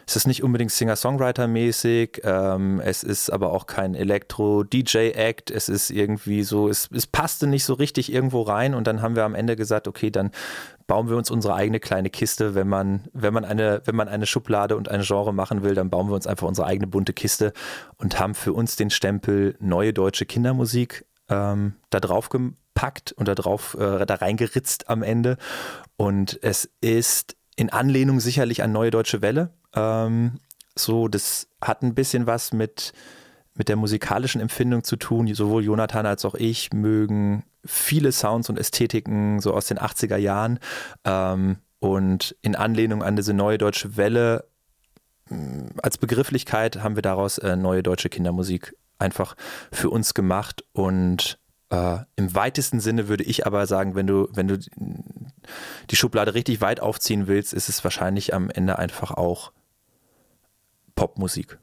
Speaker 2: es ist nicht unbedingt Singer-Songwriter-mäßig, ähm, es ist aber auch kein Elektro-DJ-Act, es ist irgendwie so, es, es passte nicht so richtig irgendwo rein. Und dann haben wir am Ende gesagt, okay, dann bauen wir uns unsere eigene kleine Kiste, wenn man, wenn man eine, wenn man eine Schublade und ein Genre machen will, dann bauen wir uns einfach unsere eigene bunte Kiste und haben für uns den Stempel neue deutsche Kindermusik ähm, da drauf gepackt und da drauf, äh, da reingeritzt am Ende. Und es ist in Anlehnung sicherlich an Neue Deutsche Welle. Ähm, so, das hat ein bisschen was mit, mit der musikalischen Empfindung zu tun. Sowohl Jonathan als auch ich mögen viele Sounds und Ästhetiken so aus den 80er Jahren. Ähm, und in Anlehnung an diese Neue Deutsche Welle mh, als Begrifflichkeit haben wir daraus äh, neue deutsche Kindermusik einfach für uns gemacht und äh, im weitesten Sinne würde ich aber sagen, wenn du, wenn du die Schublade richtig weit aufziehen willst, ist es wahrscheinlich am Ende einfach auch Popmusik.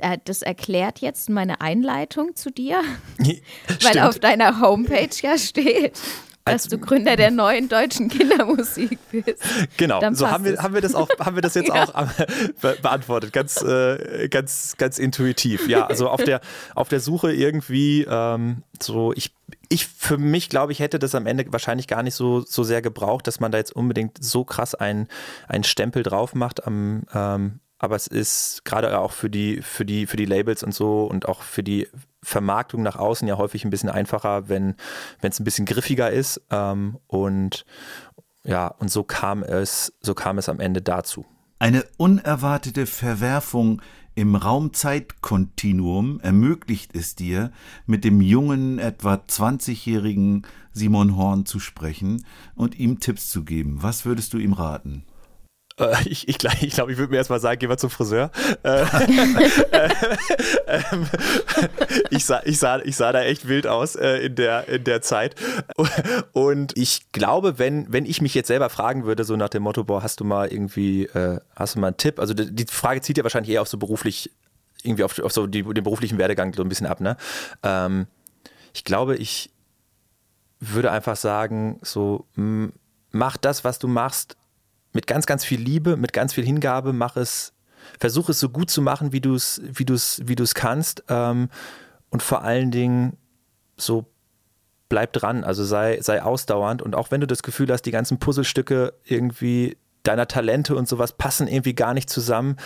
Speaker 1: Äh, Das erklärt jetzt meine Einleitung zu dir, <laughs> weil auf deiner Homepage ja steht, dass du Gründer der neuen deutschen Kindermusik bist.
Speaker 2: Genau, so haben wir,
Speaker 1: es.
Speaker 2: haben wir das auch, haben wir das jetzt <laughs>
Speaker 1: Ja.
Speaker 2: auch am- be beantwortet, ganz, äh, ganz, ganz intuitiv. Ja, also auf der, auf der Suche irgendwie ähm, so, ich, ich für mich glaube ich hätte das am Ende wahrscheinlich gar nicht so, so sehr gebraucht, dass man da jetzt unbedingt so krass einen, einen Stempel drauf macht am, ähm, aber es ist gerade auch für die, für die, für die Labels und so und auch für die Vermarktung nach außen ja häufig ein bisschen einfacher, wenn es ein bisschen griffiger ist. Ähm, und ja, und so kam es, so kam es am Ende dazu.
Speaker 3: Eine unerwartete Verwerfung im Raumzeitkontinuum ermöglicht es dir, mit dem jungen, etwa 20-jährigen Simon Horn zu sprechen und ihm Tipps zu geben. Was würdest du ihm raten?
Speaker 2: Äh, ich ich glaube, ich, glaub, ich würde mir erstmal sagen, geh mal zum Friseur. Äh, <laughs> ähm, ich, sah, ich, sah, ich sah da echt wild aus äh, in, der, in der Zeit. Und ich glaube, wenn, wenn ich mich jetzt selber fragen würde, so nach dem Motto, boah, hast du mal irgendwie, äh, hast du mal einen Tipp? Also die, die Frage zieht ja wahrscheinlich eher auf so beruflich, irgendwie auf, auf so die, den beruflichen Werdegang so ein bisschen ab, ne? Ähm, ich glaube, ich würde einfach sagen, so, mach das, was du machst, mit ganz, ganz viel Liebe, mit ganz viel Hingabe, mach es, versuch es so gut zu machen, wie du es, wie du es, wie du es kannst. Ähm, und vor allen Dingen so bleib dran, also sei, sei ausdauernd. Und auch wenn du das Gefühl hast, die ganzen Puzzlestücke irgendwie deiner Talente und sowas passen irgendwie gar nicht zusammen,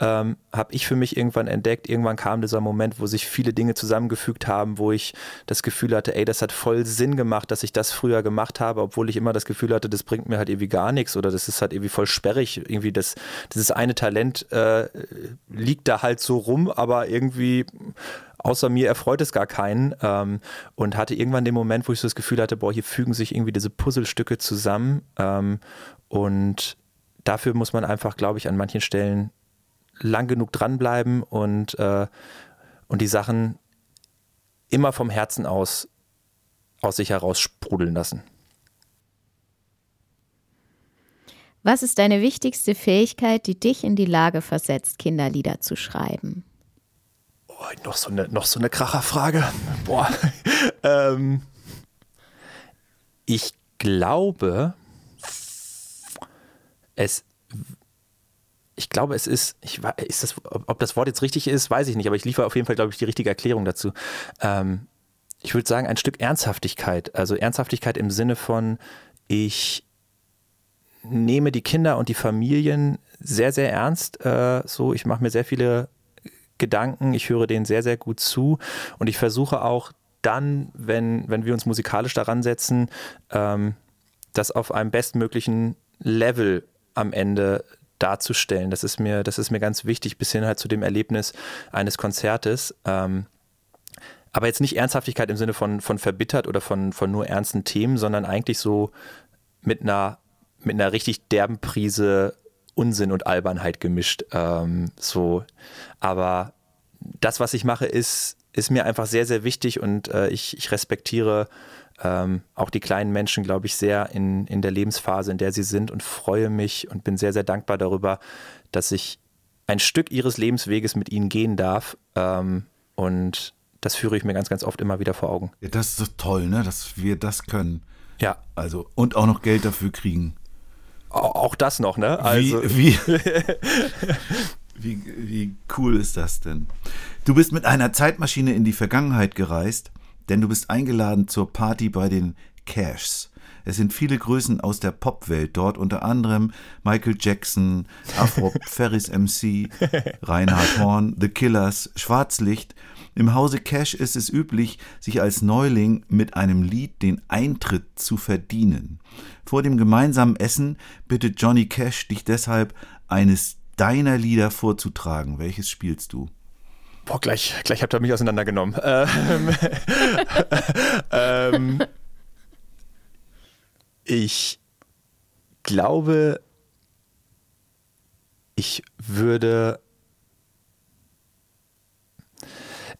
Speaker 2: ähm, habe ich für mich irgendwann entdeckt. Irgendwann kam dieser Moment, wo sich viele Dinge zusammengefügt haben, wo ich das Gefühl hatte, ey, das hat voll Sinn gemacht, dass ich das früher gemacht habe, obwohl ich immer das Gefühl hatte, das bringt mir halt irgendwie gar nichts oder das ist halt irgendwie voll sperrig. Irgendwie das, dieses eine Talent äh, liegt da halt so rum, aber irgendwie außer mir erfreut es gar keinen ähm, und hatte irgendwann den Moment, wo ich so das Gefühl hatte, boah, hier fügen sich irgendwie diese Puzzlestücke zusammen ähm, und dafür muss man einfach, glaube ich, an manchen Stellen lang genug dranbleiben und, äh, und die Sachen immer vom Herzen aus aus sich heraus sprudeln lassen.
Speaker 1: Was ist deine wichtigste Fähigkeit, die dich in die Lage versetzt, Kinderlieder zu schreiben?
Speaker 2: Oh, noch, so eine, noch so eine Kracherfrage. Boah. <laughs> ähm, ich glaube, es ich glaube, es ist, ich, ist das, ob das Wort jetzt richtig ist, weiß ich nicht, aber ich liefere auf jeden Fall, glaube ich, die richtige Erklärung dazu. Ähm, ich würde sagen, ein Stück Ernsthaftigkeit. Also Ernsthaftigkeit im Sinne von, ich nehme die Kinder und die Familien sehr, sehr ernst. Äh, so, ich mache mir sehr viele Gedanken, ich höre denen sehr, sehr gut zu und ich versuche auch dann, wenn, wenn wir uns musikalisch daran setzen, ähm, das auf einem bestmöglichen Level am Ende darzustellen. Das ist mir, das ist mir ganz wichtig, bis hin halt zu dem Erlebnis eines Konzertes. Ähm, aber jetzt nicht Ernsthaftigkeit im Sinne von, von verbittert oder von, von nur ernsten Themen, sondern eigentlich so mit einer, mit einer richtig derben Prise Unsinn und Albernheit gemischt. Ähm, so, aber das, was ich mache, ist, ist mir einfach sehr, sehr wichtig und äh, ich, ich respektiere ähm, auch die kleinen Menschen, glaube ich, sehr in, in der Lebensphase, in der sie sind und freue mich und bin sehr, sehr dankbar darüber, dass ich ein Stück ihres Lebensweges mit ihnen gehen darf. Ähm, und das führe ich mir ganz, ganz oft immer wieder vor Augen.
Speaker 3: Ja, das ist doch toll, ne, dass wir das können.
Speaker 2: Ja.
Speaker 3: Also, und auch noch Geld dafür kriegen.
Speaker 2: Auch das noch, ne?
Speaker 3: Also. Wie, wie, <laughs> wie, wie cool ist das denn? Du bist mit einer Zeitmaschine in die Vergangenheit gereist, denn du bist eingeladen zur Party bei den Cashs. Es sind viele Größen aus der Popwelt dort, unter anderem Michael Jackson, Afro <laughs> Ferris MC, Reinhard Horn, The Killers, Schwarzlicht im Hause Cash ist es üblich, sich als Neuling mit einem Lied den Eintritt zu verdienen. Vor dem gemeinsamen Essen bittet Johnny Cash dich deshalb, eines deiner Lieder vorzutragen. Welches spielst du?
Speaker 2: Boah, gleich, gleich habt ihr mich auseinandergenommen. Ähm, <laughs> ähm, ich glaube, ich würde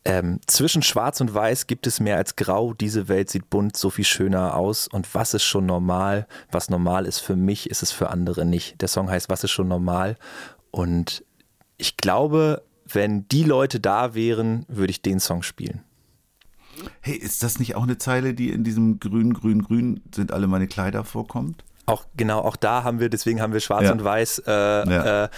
Speaker 2: Ähm, zwischen Schwarz und Weiß gibt es mehr als Grau. Diese Welt sieht bunt, so viel schöner aus. Und was ist schon normal? Was normal ist für mich, ist es für andere nicht. Der Song heißt Was ist schon normal? Und ich glaube, wenn die Leute da wären, würde ich den Song spielen.
Speaker 3: Hey, ist das nicht auch eine Zeile, die in diesem Grün, Grün, Grün sind alle meine Kleider vorkommt?
Speaker 2: Auch genau, auch da haben wir, deswegen haben wir Schwarz ja. und Weiß äh, ja. äh,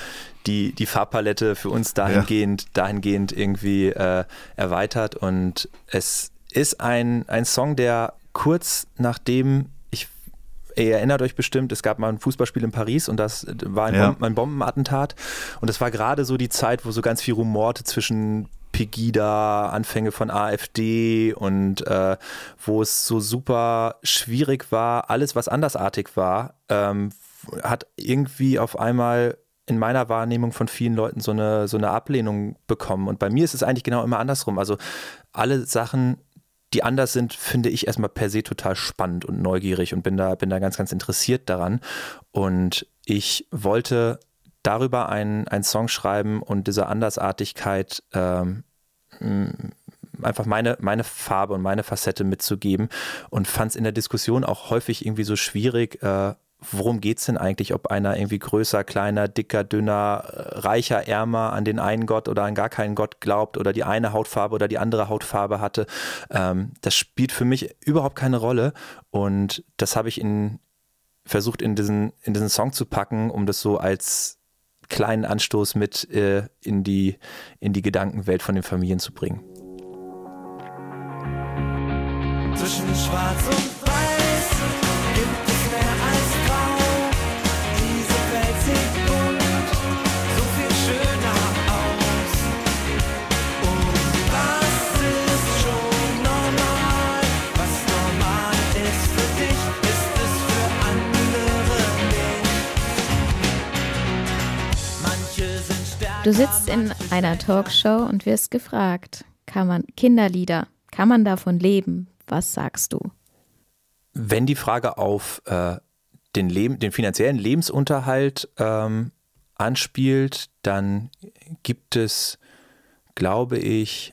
Speaker 2: die, die Farbpalette für uns dahingehend, ja. dahingehend irgendwie äh, erweitert. Und es ist ein, ein Song, der kurz nachdem Ihr erinnert euch bestimmt, es gab mal ein Fußballspiel in Paris und das war ein, Bomben, ein Bombenattentat. Und es war gerade so die Zeit, wo so ganz viel Rumorte zwischen Pegida, Anfänge von AfD und äh, wo es so super schwierig war, alles, was andersartig war, ähm, hat irgendwie auf einmal in meiner Wahrnehmung von vielen Leuten so eine, so eine Ablehnung bekommen. Und bei mir ist es eigentlich genau immer andersrum. Also alle Sachen, die anders sind, finde ich erstmal per se total spannend und neugierig und bin da, bin da ganz, ganz interessiert daran. Und ich wollte darüber einen, einen Song schreiben und dieser Andersartigkeit ähm, einfach meine, meine Farbe und meine Facette mitzugeben und fand es in der Diskussion auch häufig irgendwie so schwierig, äh, worum geht es denn eigentlich, ob einer irgendwie größer, kleiner, dicker, dünner, reicher, ärmer an den einen Gott oder an gar keinen Gott glaubt oder die eine Hautfarbe oder die andere Hautfarbe hatte. Ähm, das spielt für mich überhaupt keine Rolle und das habe ich in, versucht in diesen, in diesen Song zu packen, um das so als kleinen Anstoß mit äh, in, die, in die Gedankenwelt von den Familien zu bringen.
Speaker 4: Zwischen Schwarz und
Speaker 1: Du sitzt in einer Talkshow und wirst gefragt, kann man Kinderlieder, kann man davon leben? Was sagst du?
Speaker 2: Wenn die Frage auf äh, den, den finanziellen Lebensunterhalt ähm, anspielt, dann gibt es, glaube ich,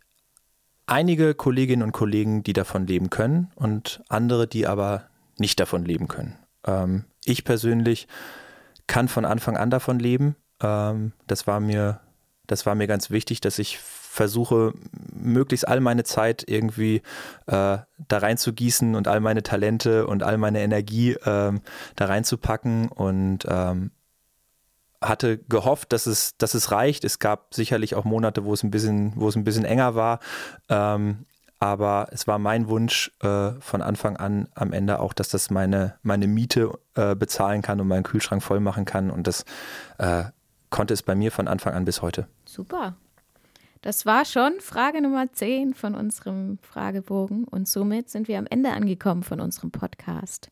Speaker 2: einige Kolleginnen und Kollegen, die davon leben können und andere, die aber nicht davon leben können. Ähm, ich persönlich kann von Anfang an davon leben. Ähm, das war mir, das war mir ganz wichtig, dass ich versuche, möglichst all meine Zeit irgendwie äh, da reinzugießen und all meine Talente und all meine Energie ähm, da reinzupacken und ähm, hatte gehofft, dass es, dass es reicht. Es gab sicherlich auch Monate, wo es ein bisschen, wo es ein bisschen enger war. Ähm, aber es war mein Wunsch äh, von Anfang an am Ende auch, dass das meine, meine Miete äh, bezahlen kann und meinen Kühlschrank voll machen kann. Und das äh, konnte es bei mir von Anfang an bis heute.
Speaker 1: Super. Das war schon Frage Nummer 10 von unserem Fragebogen und somit sind wir am Ende angekommen von unserem Podcast.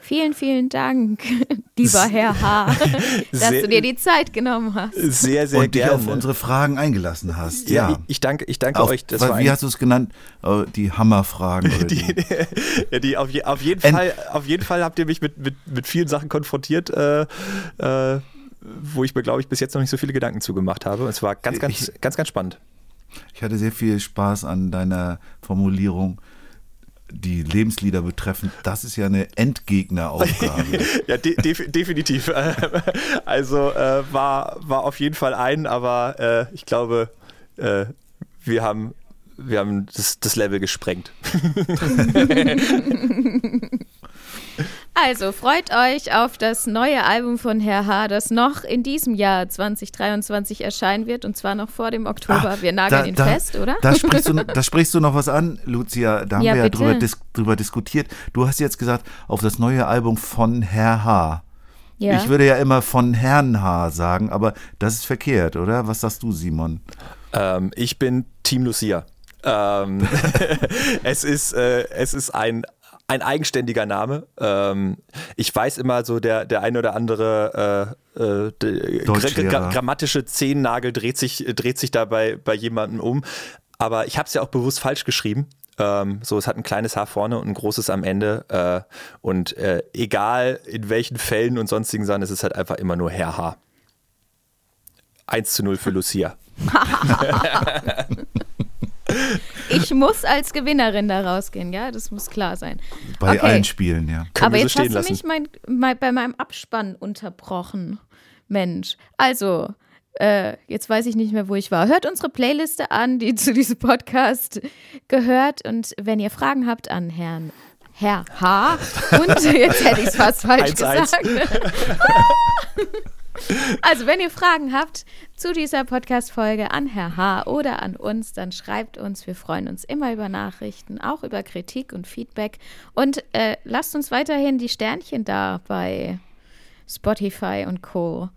Speaker 1: Vielen, vielen Dank, <laughs> lieber Herr H., <laughs> dass
Speaker 2: Sehr-
Speaker 1: du dir die Zeit genommen hast.
Speaker 2: Sehr, sehr
Speaker 3: und dich
Speaker 2: gerne.
Speaker 3: auf unsere Fragen eingelassen hast.
Speaker 2: ja,
Speaker 3: Ja.
Speaker 2: ich, ich danke, ich danke
Speaker 3: Auf,
Speaker 2: euch. Das war
Speaker 3: wie hast du es genannt? Äh, Die Hammerfragen. Oder <laughs> die,
Speaker 2: ja, die auf, je, auf, jeden
Speaker 3: Ent-
Speaker 2: Fall, auf jeden Fall habt ihr mich mit, mit, mit vielen Sachen konfrontiert, äh, äh, wo ich mir, glaube ich, bis jetzt noch nicht so viele Gedanken zugemacht habe. Und es war ganz, ganz, ganz, ganz spannend.
Speaker 3: ich hatte sehr viel Spaß an deiner Formulierung, die Lebenslieder betreffend. Das ist ja eine Endgegneraufgabe. <laughs>
Speaker 2: Ja, de def definitiv. <laughs> Also äh, war, war auf jeden Fall ein, aber äh, ich glaube, äh, wir haben, wir haben das, das Level gesprengt. <laughs>
Speaker 1: Also freut euch auf das neue Album von Herr H., das noch in diesem Jahr 2023 erscheinen wird und zwar noch vor dem Oktober.
Speaker 3: Ah,
Speaker 1: Wir nageln
Speaker 3: da-
Speaker 1: ihn
Speaker 3: da-
Speaker 1: fest, oder?
Speaker 3: Da sprichst, du, <laughs> da sprichst du noch was an, Lucia. Da haben
Speaker 1: Ja,
Speaker 3: wir ja drüber, dis drüber diskutiert. Du hast jetzt gesagt, auf das neue Album von Herr H.
Speaker 1: ja.
Speaker 3: Ich würde ja immer von Herrn H. sagen, aber das ist verkehrt, oder? Was sagst du, Simon?
Speaker 2: Ähm, ich bin Team Lucia. Ähm, <laughs> es ist, äh, es ist ein, ein eigenständiger Name. Ähm, ich weiß immer so, der, der ein oder andere äh, äh, gra- grammatische Zehennagel dreht sich, dreht sich dabei bei jemandem um. Aber ich habe es ja auch bewusst falsch geschrieben. Ähm, so, es hat ein kleines Haar vorne und ein großes am Ende. Äh, und äh, egal in welchen Fällen und sonstigen Sachen, es ist halt einfach immer nur Herr H. 1 zu 0 für Lucia. <laughs>
Speaker 1: Ich muss als Gewinnerin da rausgehen, ja, das muss klar sein.
Speaker 3: Bei
Speaker 1: Okay.
Speaker 3: allen Spielen, ja.
Speaker 2: Können
Speaker 1: Aber
Speaker 2: wir so
Speaker 1: jetzt
Speaker 2: stehen
Speaker 1: hast du
Speaker 2: lassen.
Speaker 1: mich mein, mein, bei meinem Abspann unterbrochen. Mensch. Also, äh, jetzt weiß ich nicht mehr, wo ich war. Hört unsere Playliste an, die zu diesem Podcast gehört. Und wenn ihr Fragen habt an Herrn Herr H. Und jetzt hätte ich es fast falsch
Speaker 2: 1-1.
Speaker 1: gesagt. <laughs> <laughs> Also, wenn ihr Fragen habt zu dieser Podcast-Folge an Herr H. oder an uns, dann schreibt uns. Wir freuen uns immer über Nachrichten, auch über Kritik und Feedback. Und äh, lasst uns weiterhin die Sternchen da bei Spotify und Co.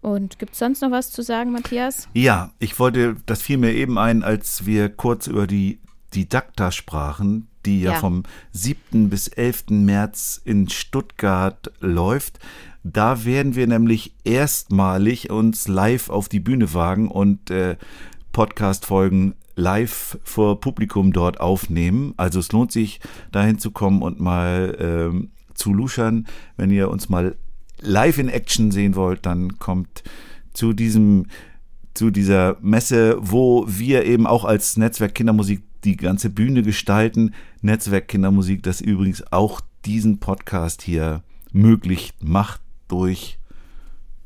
Speaker 1: Und gibt es sonst noch was zu sagen, Matthias?
Speaker 3: Ja, ich wollte, das fiel mir eben ein, als wir kurz über die Didakta sprachen, die ja,
Speaker 1: Ja.
Speaker 3: vom 7. bis 11. März in Stuttgart läuft. Da werden wir nämlich erstmalig uns live auf die Bühne wagen und äh, Podcast-Folgen live vor Publikum dort aufnehmen. Also es lohnt sich, dahin zu kommen und mal ähm, zu luschern. Wenn ihr uns mal live in Action sehen wollt, dann kommt zu diesem zu dieser Messe, wo wir eben auch als Netzwerk Kindermusik die ganze Bühne gestalten. Netzwerk Kindermusik, das übrigens auch diesen Podcast hier möglich macht durch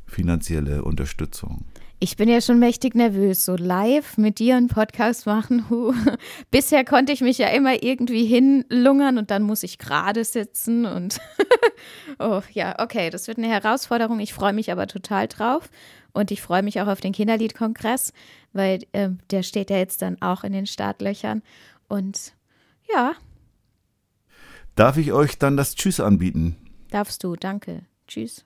Speaker 3: finanzielle Unterstützung.
Speaker 1: Ich bin ja schon mächtig nervös, so live mit dir einen Podcast machen. <laughs> Bisher konnte ich mich ja immer irgendwie hinlungern und dann muss ich gerade sitzen und <laughs> oh ja, okay, das wird eine Herausforderung. Ich freue mich aber total drauf und ich freue mich auch auf den Kinderliedkongress, weil ähm, der steht ja jetzt dann auch in den Startlöchern und ja,
Speaker 3: Darf ich euch dann das Tschüss anbieten?
Speaker 1: darfst du, danke, tschüss.